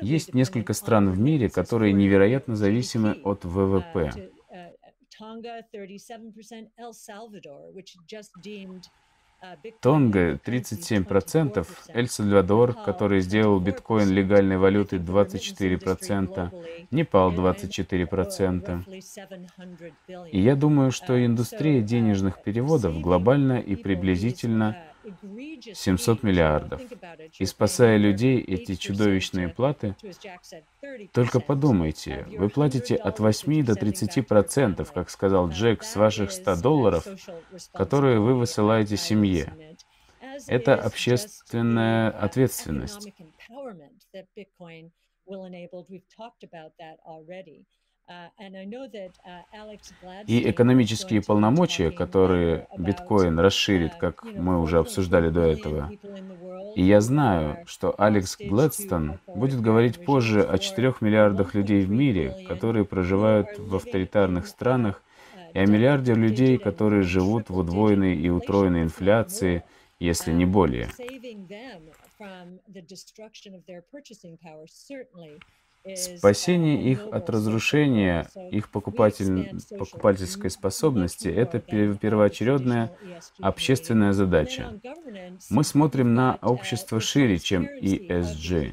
Есть несколько стран в мире, которые невероятно зависимы от ВВП. Тонга 37%, Эль-Сальвадор, который сделал биткоин легальной валютой 24%, Непал 24%. И я думаю, что индустрия денежных переводов глобально и приблизительно 700 миллиардов. И спасая людей эти чудовищные платы, только подумайте, вы платите от 8 до 30 процентов, как сказал Джек, с ваших 100 долларов, которые вы высылаете семье. Это общественная ответственность. И экономические полномочия, которые биткоин расширит, как мы уже обсуждали до этого. И я знаю, что Алекс Гладстон будет говорить позже о 4 миллиардах людей в мире, которые проживают в авторитарных странах, и о миллиарде людей, которые живут в удвоенной и утроенной инфляции, если не более. Спасение их от разрушения их покупатель, покупательской способности – это первоочередная общественная задача. Мы смотрим на общество шире, чем ESG.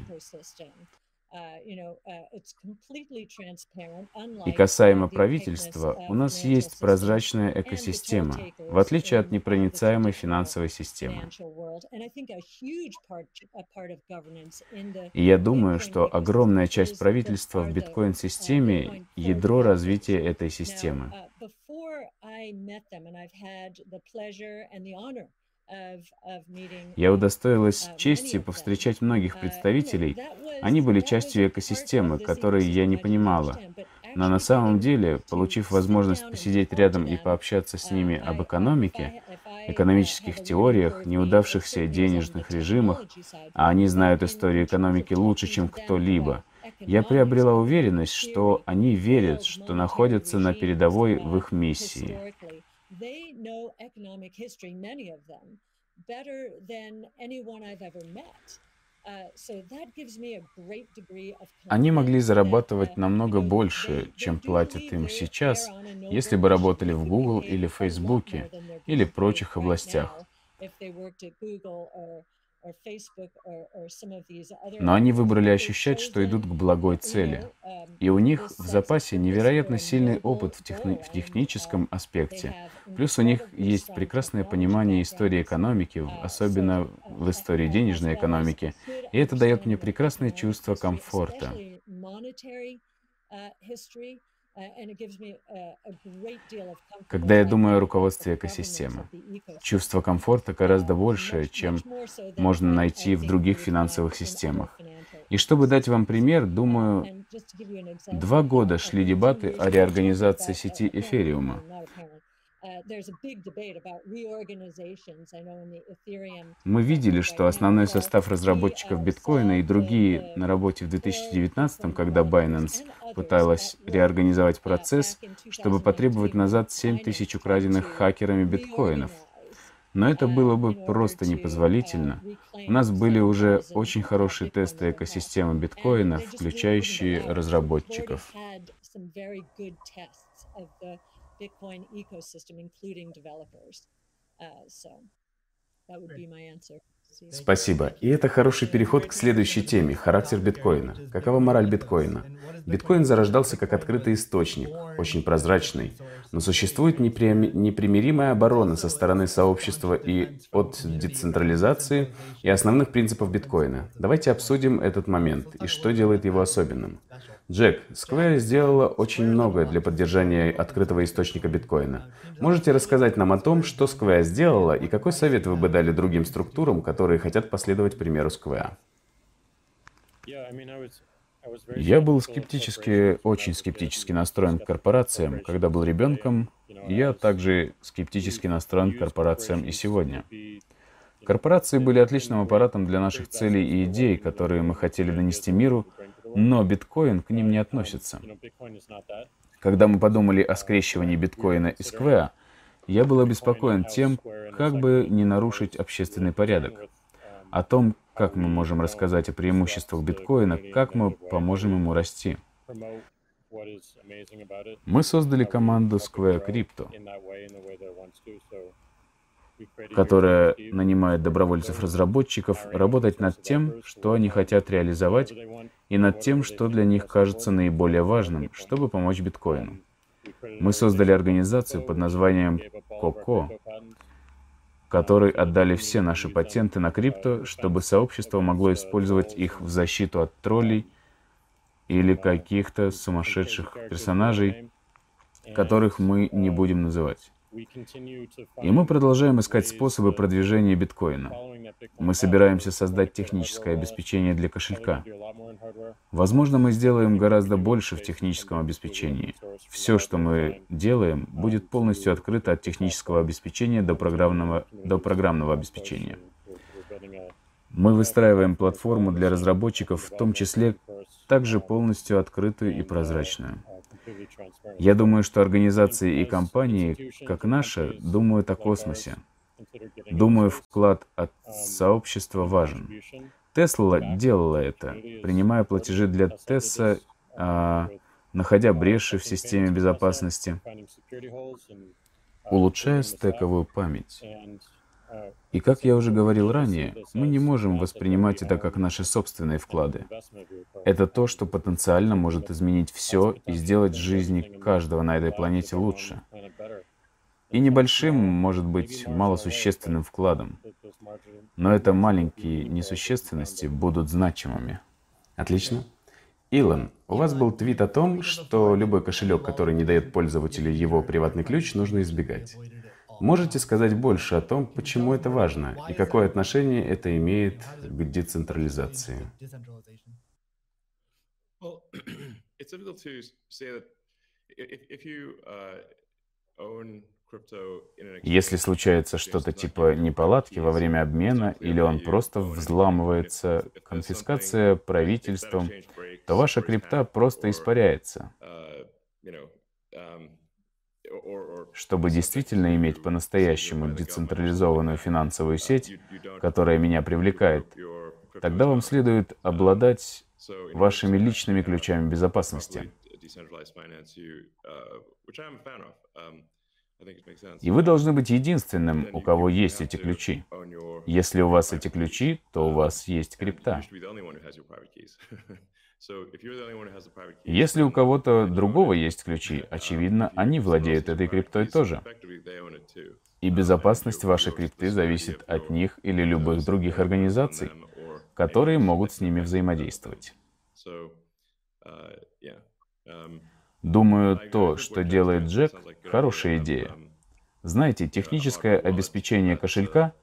И касаемо правительства, у нас есть прозрачная экосистема, в отличие от непроницаемой финансовой системы. И я думаю, что огромная часть правительства в биткоин-системе — ядро развития этой системы. Я удостоилась чести повстречать многих представителей. Они были частью экосистемы, которой я не понимала. Но на самом деле, получив возможность посидеть рядом и пообщаться с ними об экономике, экономических теориях, неудавшихся денежных режимах, а они знают историю экономики лучше, чем кто-либо, я приобрела уверенность, что они верят, что находятся на передовой в их миссии. Они могли зарабатывать намного больше, чем платят им сейчас, если бы работали в Google или Facebook или прочих областях. Но они выбрали ощущать, что идут к благой цели. И у них в запасе невероятно сильный опыт в, техни в техническом аспекте. Плюс у них есть прекрасное понимание истории экономики, особенно в истории денежной экономики. И это дает мне прекрасное чувство комфорта. Когда я думаю о руководстве экосистемы, чувство комфорта гораздо больше, чем можно найти в других финансовых системах. И чтобы дать вам пример, думаю, два года шли дебаты о реорганизации сети эфириума. Мы видели, что основной состав разработчиков биткоина и другие на работе в 2019, когда Binance пыталась реорганизовать процесс, чтобы потребовать назад 7 тысяч украденных хакерами биткоинов. Но это было бы просто непозволительно. У нас были уже очень хорошие тесты экосистемы биткоина, включающие разработчиков. Bitcoin ecosystem, including developers. Uh, so that would be my answer. Спасибо. И это хороший переход к следующей теме – характер биткоина. Какова мораль биткоина? Биткоин зарождался как открытый источник, очень прозрачный, но существует непримиримая оборона со стороны сообщества и от децентрализации и основных принципов биткоина. Давайте обсудим этот момент и что делает его особенным. Джек, Square сделала очень многое для поддержания открытого источника биткоина. Можете рассказать нам о том, что Square сделала и какой совет вы бы дали другим структурам, которые хотят последовать примеру Square? Я был скептически, очень скептически настроен к корпорациям, когда был ребенком. Я также скептически настроен к корпорациям и сегодня. Корпорации были отличным аппаратом для наших целей и идей, которые мы хотели донести миру, но биткоин к ним не относится. Когда мы подумали о скрещивании биткоина и сквеа, я был обеспокоен тем, как бы не нарушить общественный порядок, о том, как мы можем рассказать о преимуществах биткоина, как мы поможем ему расти. Мы создали команду Square Crypto, которая нанимает добровольцев-разработчиков работать над тем, что они хотят реализовать, и над тем, что для них кажется наиболее важным, чтобы помочь биткоину. Мы создали организацию под названием КОКО, которой отдали все наши патенты на крипто, чтобы сообщество могло использовать их в защиту от троллей или каких-то сумасшедших персонажей, которых мы не будем называть. И мы продолжаем искать способы продвижения биткоина. Мы собираемся создать техническое обеспечение для кошелька. Возможно, мы сделаем гораздо больше в техническом обеспечении. Все, что мы делаем, будет полностью открыто от технического обеспечения до программного, до программного обеспечения. Мы выстраиваем платформу для разработчиков, в том числе также полностью открытую и прозрачную. Я думаю, что организации и компании, как наша, думают о космосе. Думаю, вклад от сообщества важен. Тесла делала это, принимая платежи для Тесса, а, находя бреши в системе безопасности, улучшая стековую память. И как я уже говорил ранее, мы не можем воспринимать это как наши собственные вклады. Это то, что потенциально может изменить все и сделать жизни каждого на этой планете лучше. И небольшим, может быть, малосущественным вкладом. Но это маленькие несущественности будут значимыми. Отлично. Илон, у вас был твит о том, что любой кошелек, который не дает пользователю его приватный ключ, нужно избегать. Можете сказать больше о том, почему это важно и какое отношение это имеет к децентрализации? Если случается что-то типа неполадки во время обмена, или он просто взламывается, конфискация правительством, то ваша крипта просто испаряется. Чтобы действительно иметь по-настоящему децентрализованную финансовую сеть, которая меня привлекает, тогда вам следует обладать вашими личными ключами безопасности. И вы должны быть единственным, у кого есть эти ключи. Если у вас эти ключи, то у вас есть крипта. Если у кого-то другого есть ключи, очевидно, они владеют этой криптой тоже. И безопасность вашей крипты зависит от них или любых других организаций, которые могут с ними взаимодействовать. Думаю, то, что делает Джек, хорошая идея. Знаете, техническое обеспечение кошелька,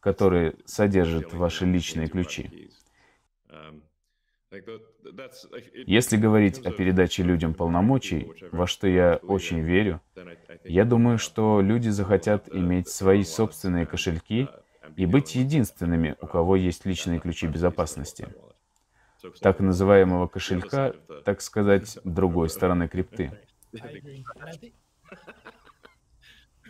который содержит ваши личные ключи. Если говорить о передаче людям полномочий, во что я очень верю, я думаю, что люди захотят иметь свои собственные кошельки и быть единственными, у кого есть личные ключи безопасности. так называемого кошелька, так сказать, другой стороны крипты.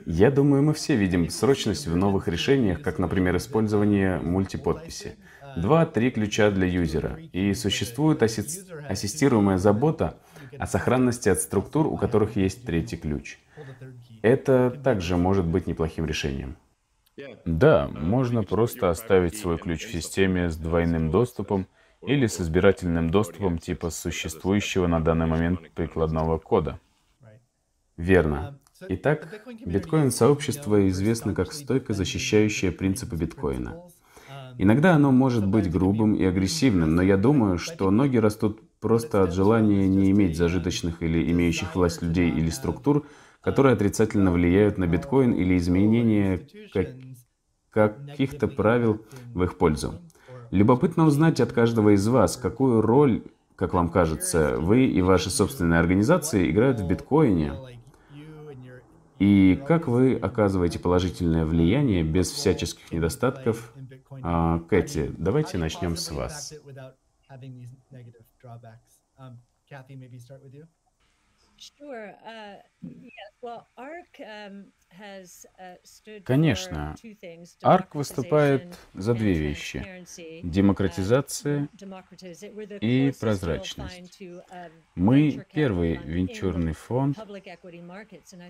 Я думаю, мы все видим срочность в новых решениях, как, например, использование мультиподписи. Два-три ключа для юзера. И существует асси... ассистируемая забота о сохранности от структур, у которых есть третий ключ. Это также может быть неплохим решением. Да, можно просто оставить свой ключ в системе с двойным доступом или с избирательным доступом типа существующего на данный момент прикладного кода. Верно. Итак, биткоин-сообщество известно как стойко защищающее принципы биткоина. Иногда оно может быть грубым и агрессивным, но я думаю, что ноги растут просто от желания не иметь зажиточных или имеющих власть людей или структур, которые отрицательно влияют на биткоин или изменение как... каких-то правил в их пользу. Любопытно узнать от каждого из вас, какую роль, как вам кажется, вы и ваши собственные организации играют в биткоине, и как вы оказываете положительное влияние без всяческих недостатков. А, Кэти, давайте начнем с вас. Конечно, ARC выступает за две вещи – демократизация и прозрачность. Мы первый венчурный фонд,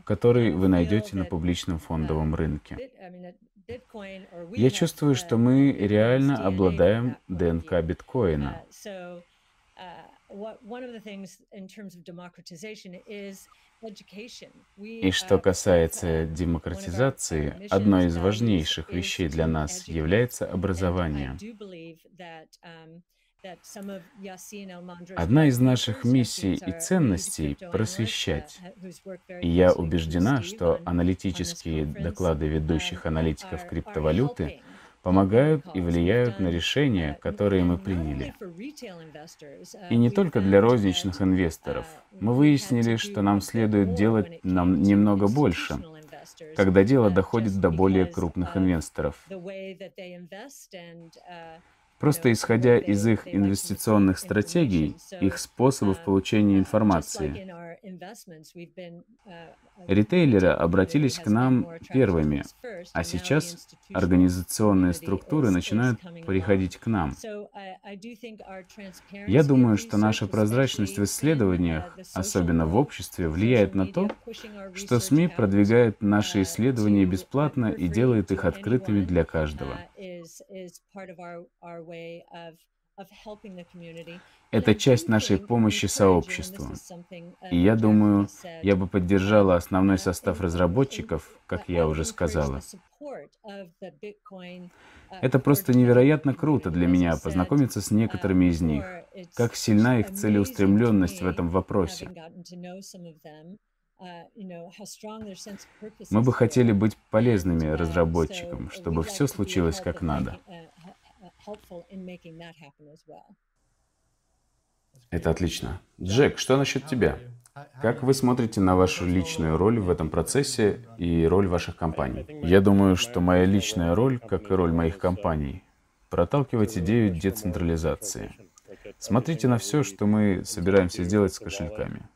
который вы найдете на публичном фондовом рынке. Я чувствую, что мы реально обладаем ДНК биткоина. И что касается демократизации, одной из важнейших вещей для нас является образование. Um, Одна из наших миссий и ценностей — просвещать. И я убеждена, что аналитические доклады ведущих аналитиков криптовалюты — помогают и влияют на решения, которые мы приняли. И не только для розничных инвесторов. Мы выяснили, что нам следует делать нам немного больше, когда дело доходит до более крупных инвесторов. Просто исходя из их инвестиционных стратегий, их способов получения информации. Ритейлеры обратились к нам первыми, а сейчас организационные структуры начинают приходить к нам. Я думаю, что наша прозрачность в исследованиях, особенно в обществе, влияет на то, что СМИ продвигают наши исследования бесплатно и делают их открытыми для каждого. Это часть нашей помощи сообществу. И я думаю, я бы поддержала основной состав разработчиков, как я уже сказала. Это просто невероятно круто для меня познакомиться с некоторыми из них. как сильна их целеустремленность в этом вопросе. Мы бы хотели быть полезными разработчикам, чтобы все случилось как надо. Это отлично. Джек, что насчет тебя? Как вы смотрите на вашу личную роль в этом процессе и роль ваших компаний? Я думаю, что моя личная роль, как и роль моих компаний, проталкивать идею децентрализации. Смотрите на все, что мы собираемся сделать с кошельками.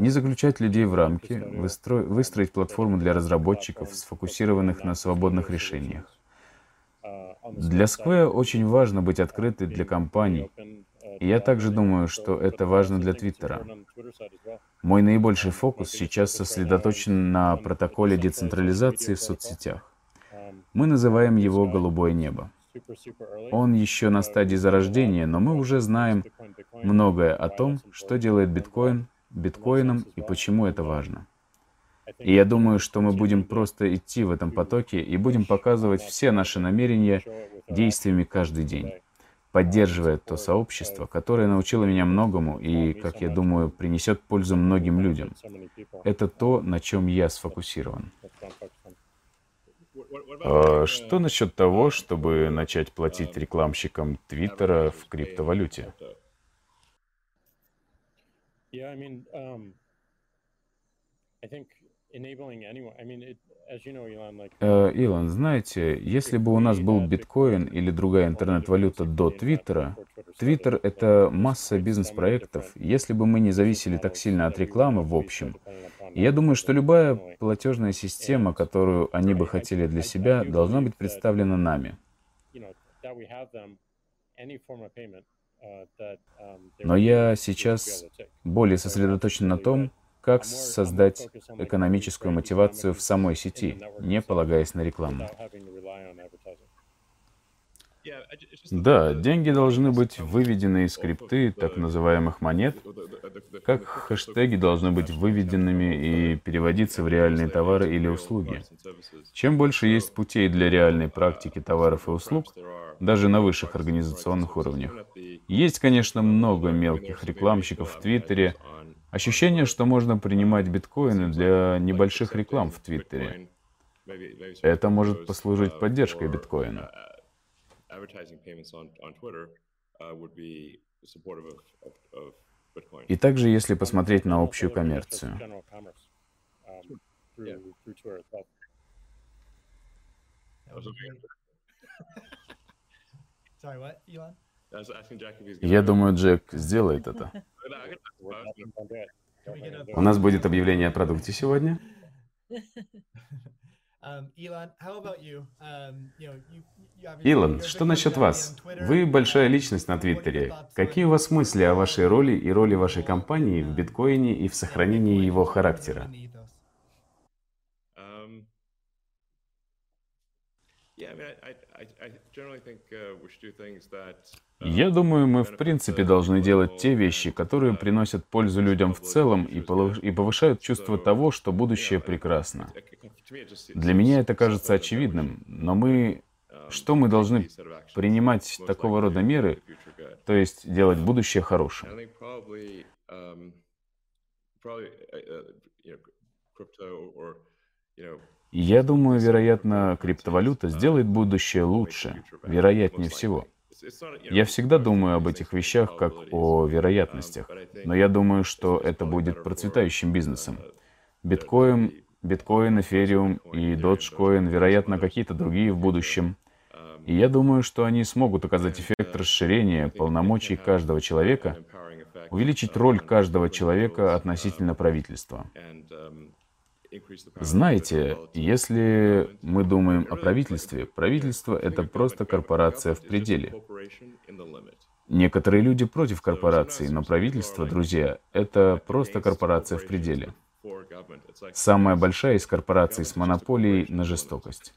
Не заключать людей в рамки, выстро... выстроить платформу для разработчиков, сфокусированных на свободных решениях. Для Square очень важно быть открытой для компаний, и я также думаю, что это важно для Твиттера. Мой наибольший фокус сейчас сосредоточен на протоколе децентрализации в соцсетях. Мы называем его «голубое небо». Он еще на стадии зарождения, но мы уже знаем многое о том, что делает биткоин биткоином и почему это важно. И я думаю, что мы будем просто идти в этом потоке и будем показывать все наши намерения действиями каждый день поддерживая то сообщество, которое научило меня многому и, как я думаю, принесет пользу многим людям. Это то, на чем я сфокусирован. А что насчет того, чтобы начать платить рекламщикам Твиттера в криптовалюте? Э, Илон, знаете, если бы у нас был биткоин или другая интернет-валюта до Твиттера, Твиттер — это масса бизнес-проектов, если бы мы не зависели так сильно от рекламы в общем. Я думаю, что любая платежная система, которую они бы хотели для себя, должна быть представлена нами. Но я сейчас более сосредоточен на том, как создать экономическую мотивацию в самой сети, не полагаясь на рекламу. Да, деньги должны быть выведены из скрипты так называемых монет, как хэштеги должны быть выведенными и переводиться в реальные товары или услуги. Чем больше есть путей для реальной практики товаров и услуг, даже на высших организационных уровнях. Есть, конечно, много мелких рекламщиков в Твиттере, Ощущение, что можно принимать биткоины для небольших реклам в Твиттере. Это может послужить поддержкой биткоина. И также, если посмотреть на общую коммерцию. Я думаю, Джек сделает это. У нас будет объявление о продукте сегодня. Илон, что насчет вас? Вы большая личность на Твиттере. Какие у вас мысли о вашей роли и роли вашей компании в биткоине и в сохранении его характера? Я думаю, мы в принципе должны делать те вещи, которые приносят пользу людям в целом и повышают чувство того, что будущее прекрасно. Для меня это кажется очевидным, но мы... Что мы должны принимать такого рода меры, то есть делать будущее хорошим? Я думаю, вероятно, криптовалюта сделает будущее лучше, вероятнее всего. Я всегда думаю об этих вещах как о вероятностях, но я думаю, что это будет процветающим бизнесом. Биткоин, биткоин, эфириум и доджкоин, вероятно, какие-то другие в будущем. И я думаю, что они смогут оказать эффект расширения полномочий каждого человека, увеличить роль каждого человека относительно правительства. Знаете, если мы думаем о правительстве, правительство — это просто корпорация в пределе. Некоторые люди против корпораций, но правительство, друзья, это просто корпорация в пределе. Самая большая из корпораций с монополией на жестокость.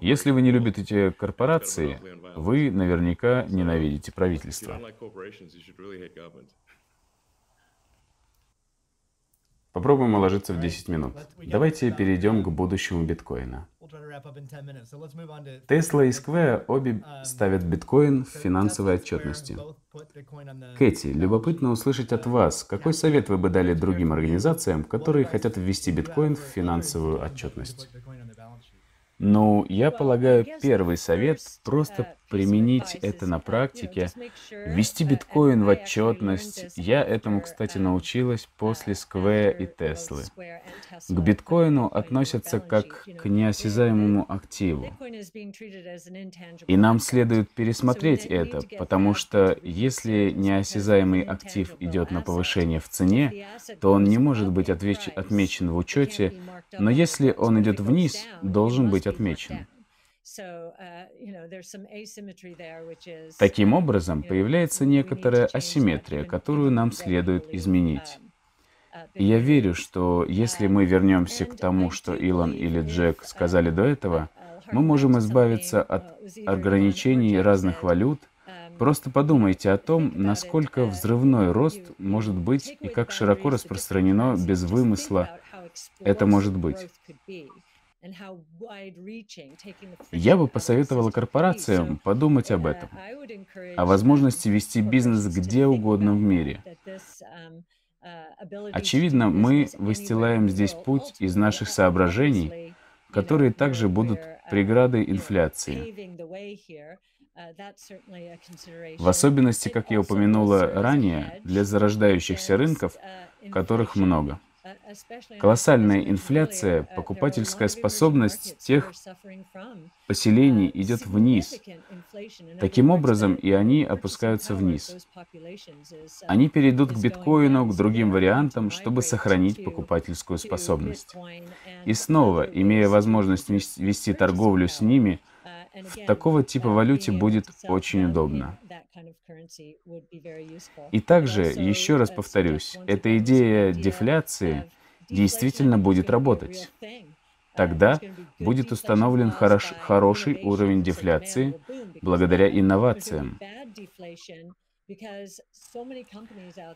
Если вы не любите эти корпорации, вы наверняка ненавидите правительство. Попробуем уложиться в 10 минут. Давайте перейдем к будущему биткоина. Тесла и Square обе ставят биткоин в финансовой отчетности. Кэти, любопытно услышать от вас, какой совет вы бы дали другим организациям, которые хотят ввести биткоин в финансовую отчетность? Ну, я полагаю, первый совет — просто применить это на практике, ввести биткоин в отчетность. Я этому, кстати, научилась после Square и Теслы. К биткоину относятся как к неосязаемому активу. И нам следует пересмотреть это, потому что если неосязаемый актив идет на повышение в цене, то он не может быть отмечен в учете, но если он идет вниз, должен быть отмечен. Uh, Таким образом, появляется некоторая асимметрия, которую нам следует изменить. Um, uh, И я верю, что если мы вернемся к тому, что Илон или Джек uh, сказали до этого, мы можем избавиться от ограничений разных валют. Um, Просто подумайте о том, насколько взрывной рост может быть и как широко распространено без вымысла это может быть. Я бы посоветовала корпорациям подумать об этом, о возможности вести бизнес где угодно в мире. Очевидно, мы выстилаем здесь путь из наших соображений, которые также будут преградой инфляции. В особенности, как я упомянула ранее, для зарождающихся рынков, которых много. Колоссальная инфляция, покупательская способность тех поселений идет вниз. Таким образом, и они опускаются вниз. Они перейдут к биткоину, к другим вариантам, чтобы сохранить покупательскую способность. И снова, имея возможность вести торговлю с ними, в такого типа валюте будет очень удобно. И также, еще раз повторюсь, эта идея дефляции действительно будет работать. Тогда будет установлен хорош, хороший уровень дефляции благодаря инновациям.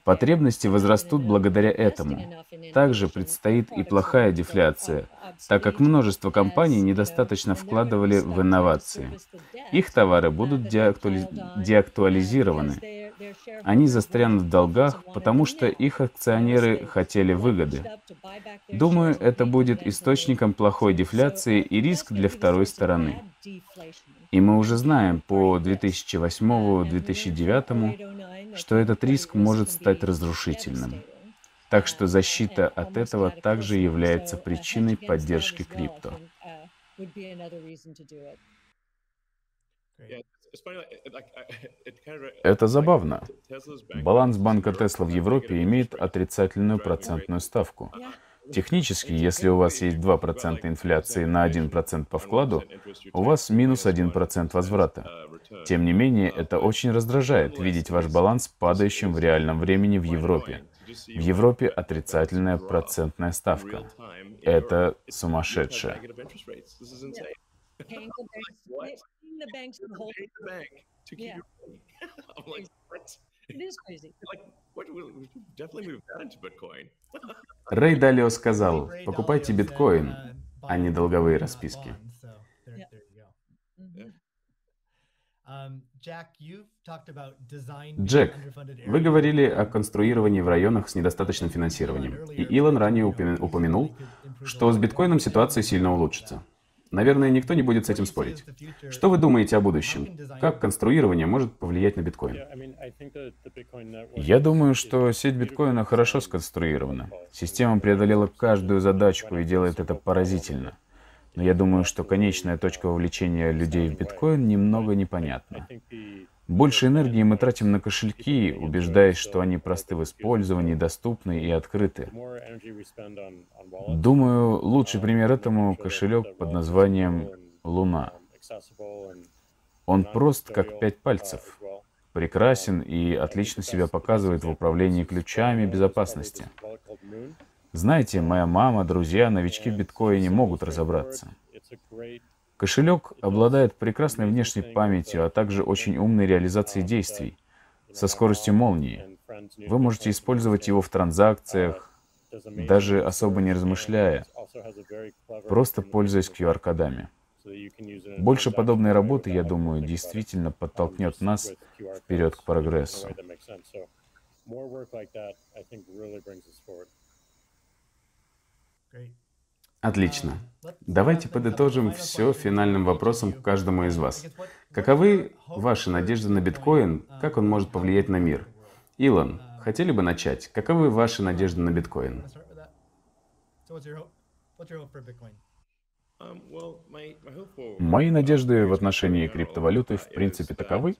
Потребности возрастут благодаря этому. Также предстоит и плохая дефляция, так как множество компаний недостаточно вкладывали в инновации. Их товары будут деактуали... деактуализированы. Они застрянут в долгах, потому что их акционеры хотели выгоды. Думаю, это будет источником плохой дефляции и риск для второй стороны. И мы уже знаем по 2008-2009, что этот риск может стать разрушительным. Так что защита от этого также является причиной поддержки крипто. Это забавно. Баланс банка Тесла в Европе имеет отрицательную процентную ставку. Технически, если у вас есть 2% инфляции на 1% по вкладу, у вас минус 1% возврата. Тем не менее, это очень раздражает видеть ваш баланс падающим в реальном времени в Европе. В Европе отрицательная процентная ставка. Это сумасшедшее. Рэй Далио сказал, покупайте биткоин, а не долговые расписки. Джек, вы говорили о конструировании в районах с недостаточным финансированием. И Илон ранее упомянул, что с биткоином ситуация сильно улучшится. Наверное, никто не будет с этим спорить. Что вы думаете о будущем? Как конструирование может повлиять на биткоин? Я думаю, что сеть биткоина хорошо сконструирована. Система преодолела каждую задачку и делает это поразительно. Но я думаю, что конечная точка вовлечения людей в биткоин немного непонятна. Больше энергии мы тратим на кошельки, убеждаясь, что они просты в использовании, доступны и открыты. Думаю, лучший пример этому кошелек под названием Луна. Он прост, как пять пальцев, прекрасен и отлично себя показывает в управлении ключами безопасности. Знаете, моя мама, друзья, новички в биткоине могут разобраться. Кошелек обладает прекрасной внешней памятью, а также очень умной реализацией действий со скоростью молнии. Вы можете использовать его в транзакциях, даже особо не размышляя, просто пользуясь QR-кодами. Больше подобной работы, я думаю, действительно подтолкнет нас вперед к прогрессу. Отлично. Давайте подытожим все финальным вопросом к каждому из вас. Каковы ваши надежды на биткоин? Как он может повлиять на мир? Илон, хотели бы начать? Каковы ваши надежды на биткоин? Мои надежды в отношении криптовалюты в принципе таковы,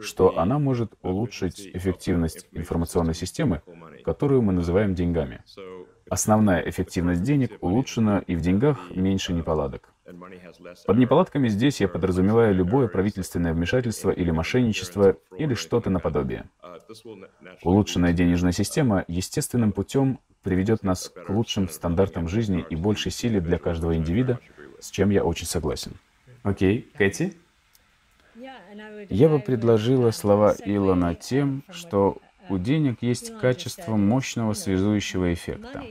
что она может улучшить эффективность информационной системы, которую мы называем деньгами. Основная эффективность денег улучшена, и в деньгах меньше неполадок. Под неполадками здесь я подразумеваю любое правительственное вмешательство или мошенничество, или что-то наподобие. Улучшенная денежная система естественным путем приведет нас к лучшим стандартам жизни и большей силе для каждого индивида, с чем я очень согласен. Окей, Кэти? Я бы предложила слова Илона тем, что у денег есть качество мощного связующего эффекта.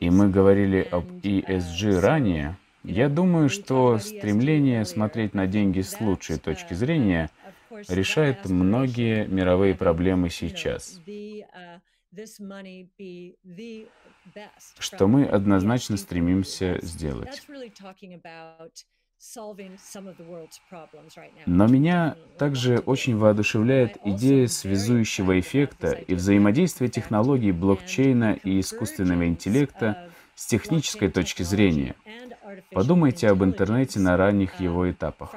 И мы говорили об ESG ранее. Я думаю, что стремление смотреть на деньги с лучшей точки зрения решает многие мировые проблемы сейчас. Что мы однозначно стремимся сделать. Но меня также очень воодушевляет идея связующего эффекта и взаимодействия технологий блокчейна и искусственного интеллекта с технической точки зрения. Подумайте об интернете на ранних его этапах.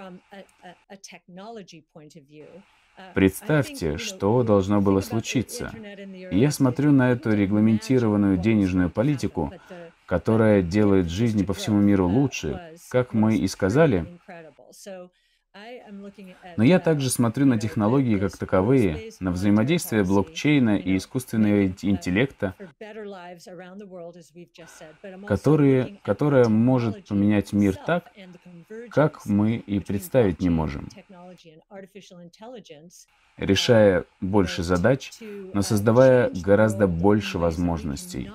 Представьте, что должно было случиться. Я смотрю на эту регламентированную денежную политику, которая делает жизни по всему миру лучше, как мы и сказали. Но я также смотрю на технологии как таковые, на взаимодействие блокчейна и искусственного интеллекта, которые, которое может поменять мир так, как мы и представить не можем, решая больше задач, но создавая гораздо больше возможностей.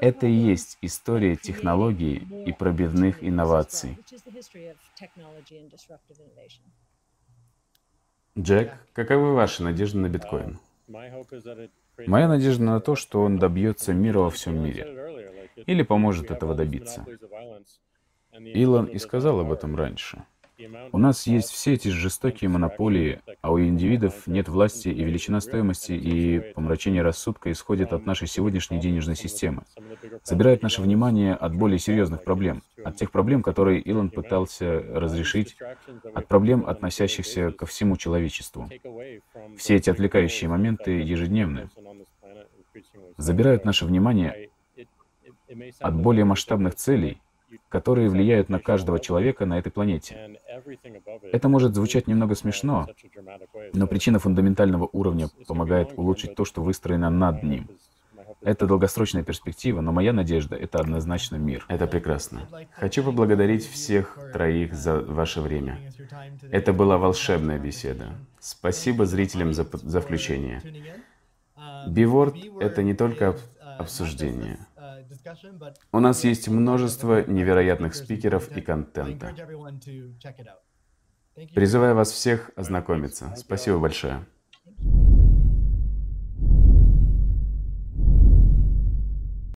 Это и есть история технологий и пробивных инноваций. Джек, каковы ваши надежды на биткоин? Моя надежда на то, что он добьется мира во всем мире. Или поможет этого добиться. Илон и сказал об этом раньше. У нас есть все эти жестокие монополии, а у индивидов нет власти и величина стоимости и помрачение рассудка исходит от нашей сегодняшней денежной системы. Забирает наше внимание от более серьезных проблем, от тех проблем, которые Илон пытался разрешить, от проблем, относящихся ко всему человечеству. Все эти отвлекающие моменты ежедневны. Забирают наше внимание от более масштабных целей, которые влияют на каждого человека на этой планете. Это может звучать немного смешно, но причина фундаментального уровня помогает улучшить то, что выстроено над ним. Это долгосрочная перспектива, но моя надежда — это однозначно мир. Это прекрасно. Хочу поблагодарить всех троих за ваше время. Это была волшебная беседа. Спасибо зрителям за, за включение. Биворд — это не только обсуждение. У нас есть множество невероятных спикеров и контента. Призываю вас всех ознакомиться. Спасибо большое.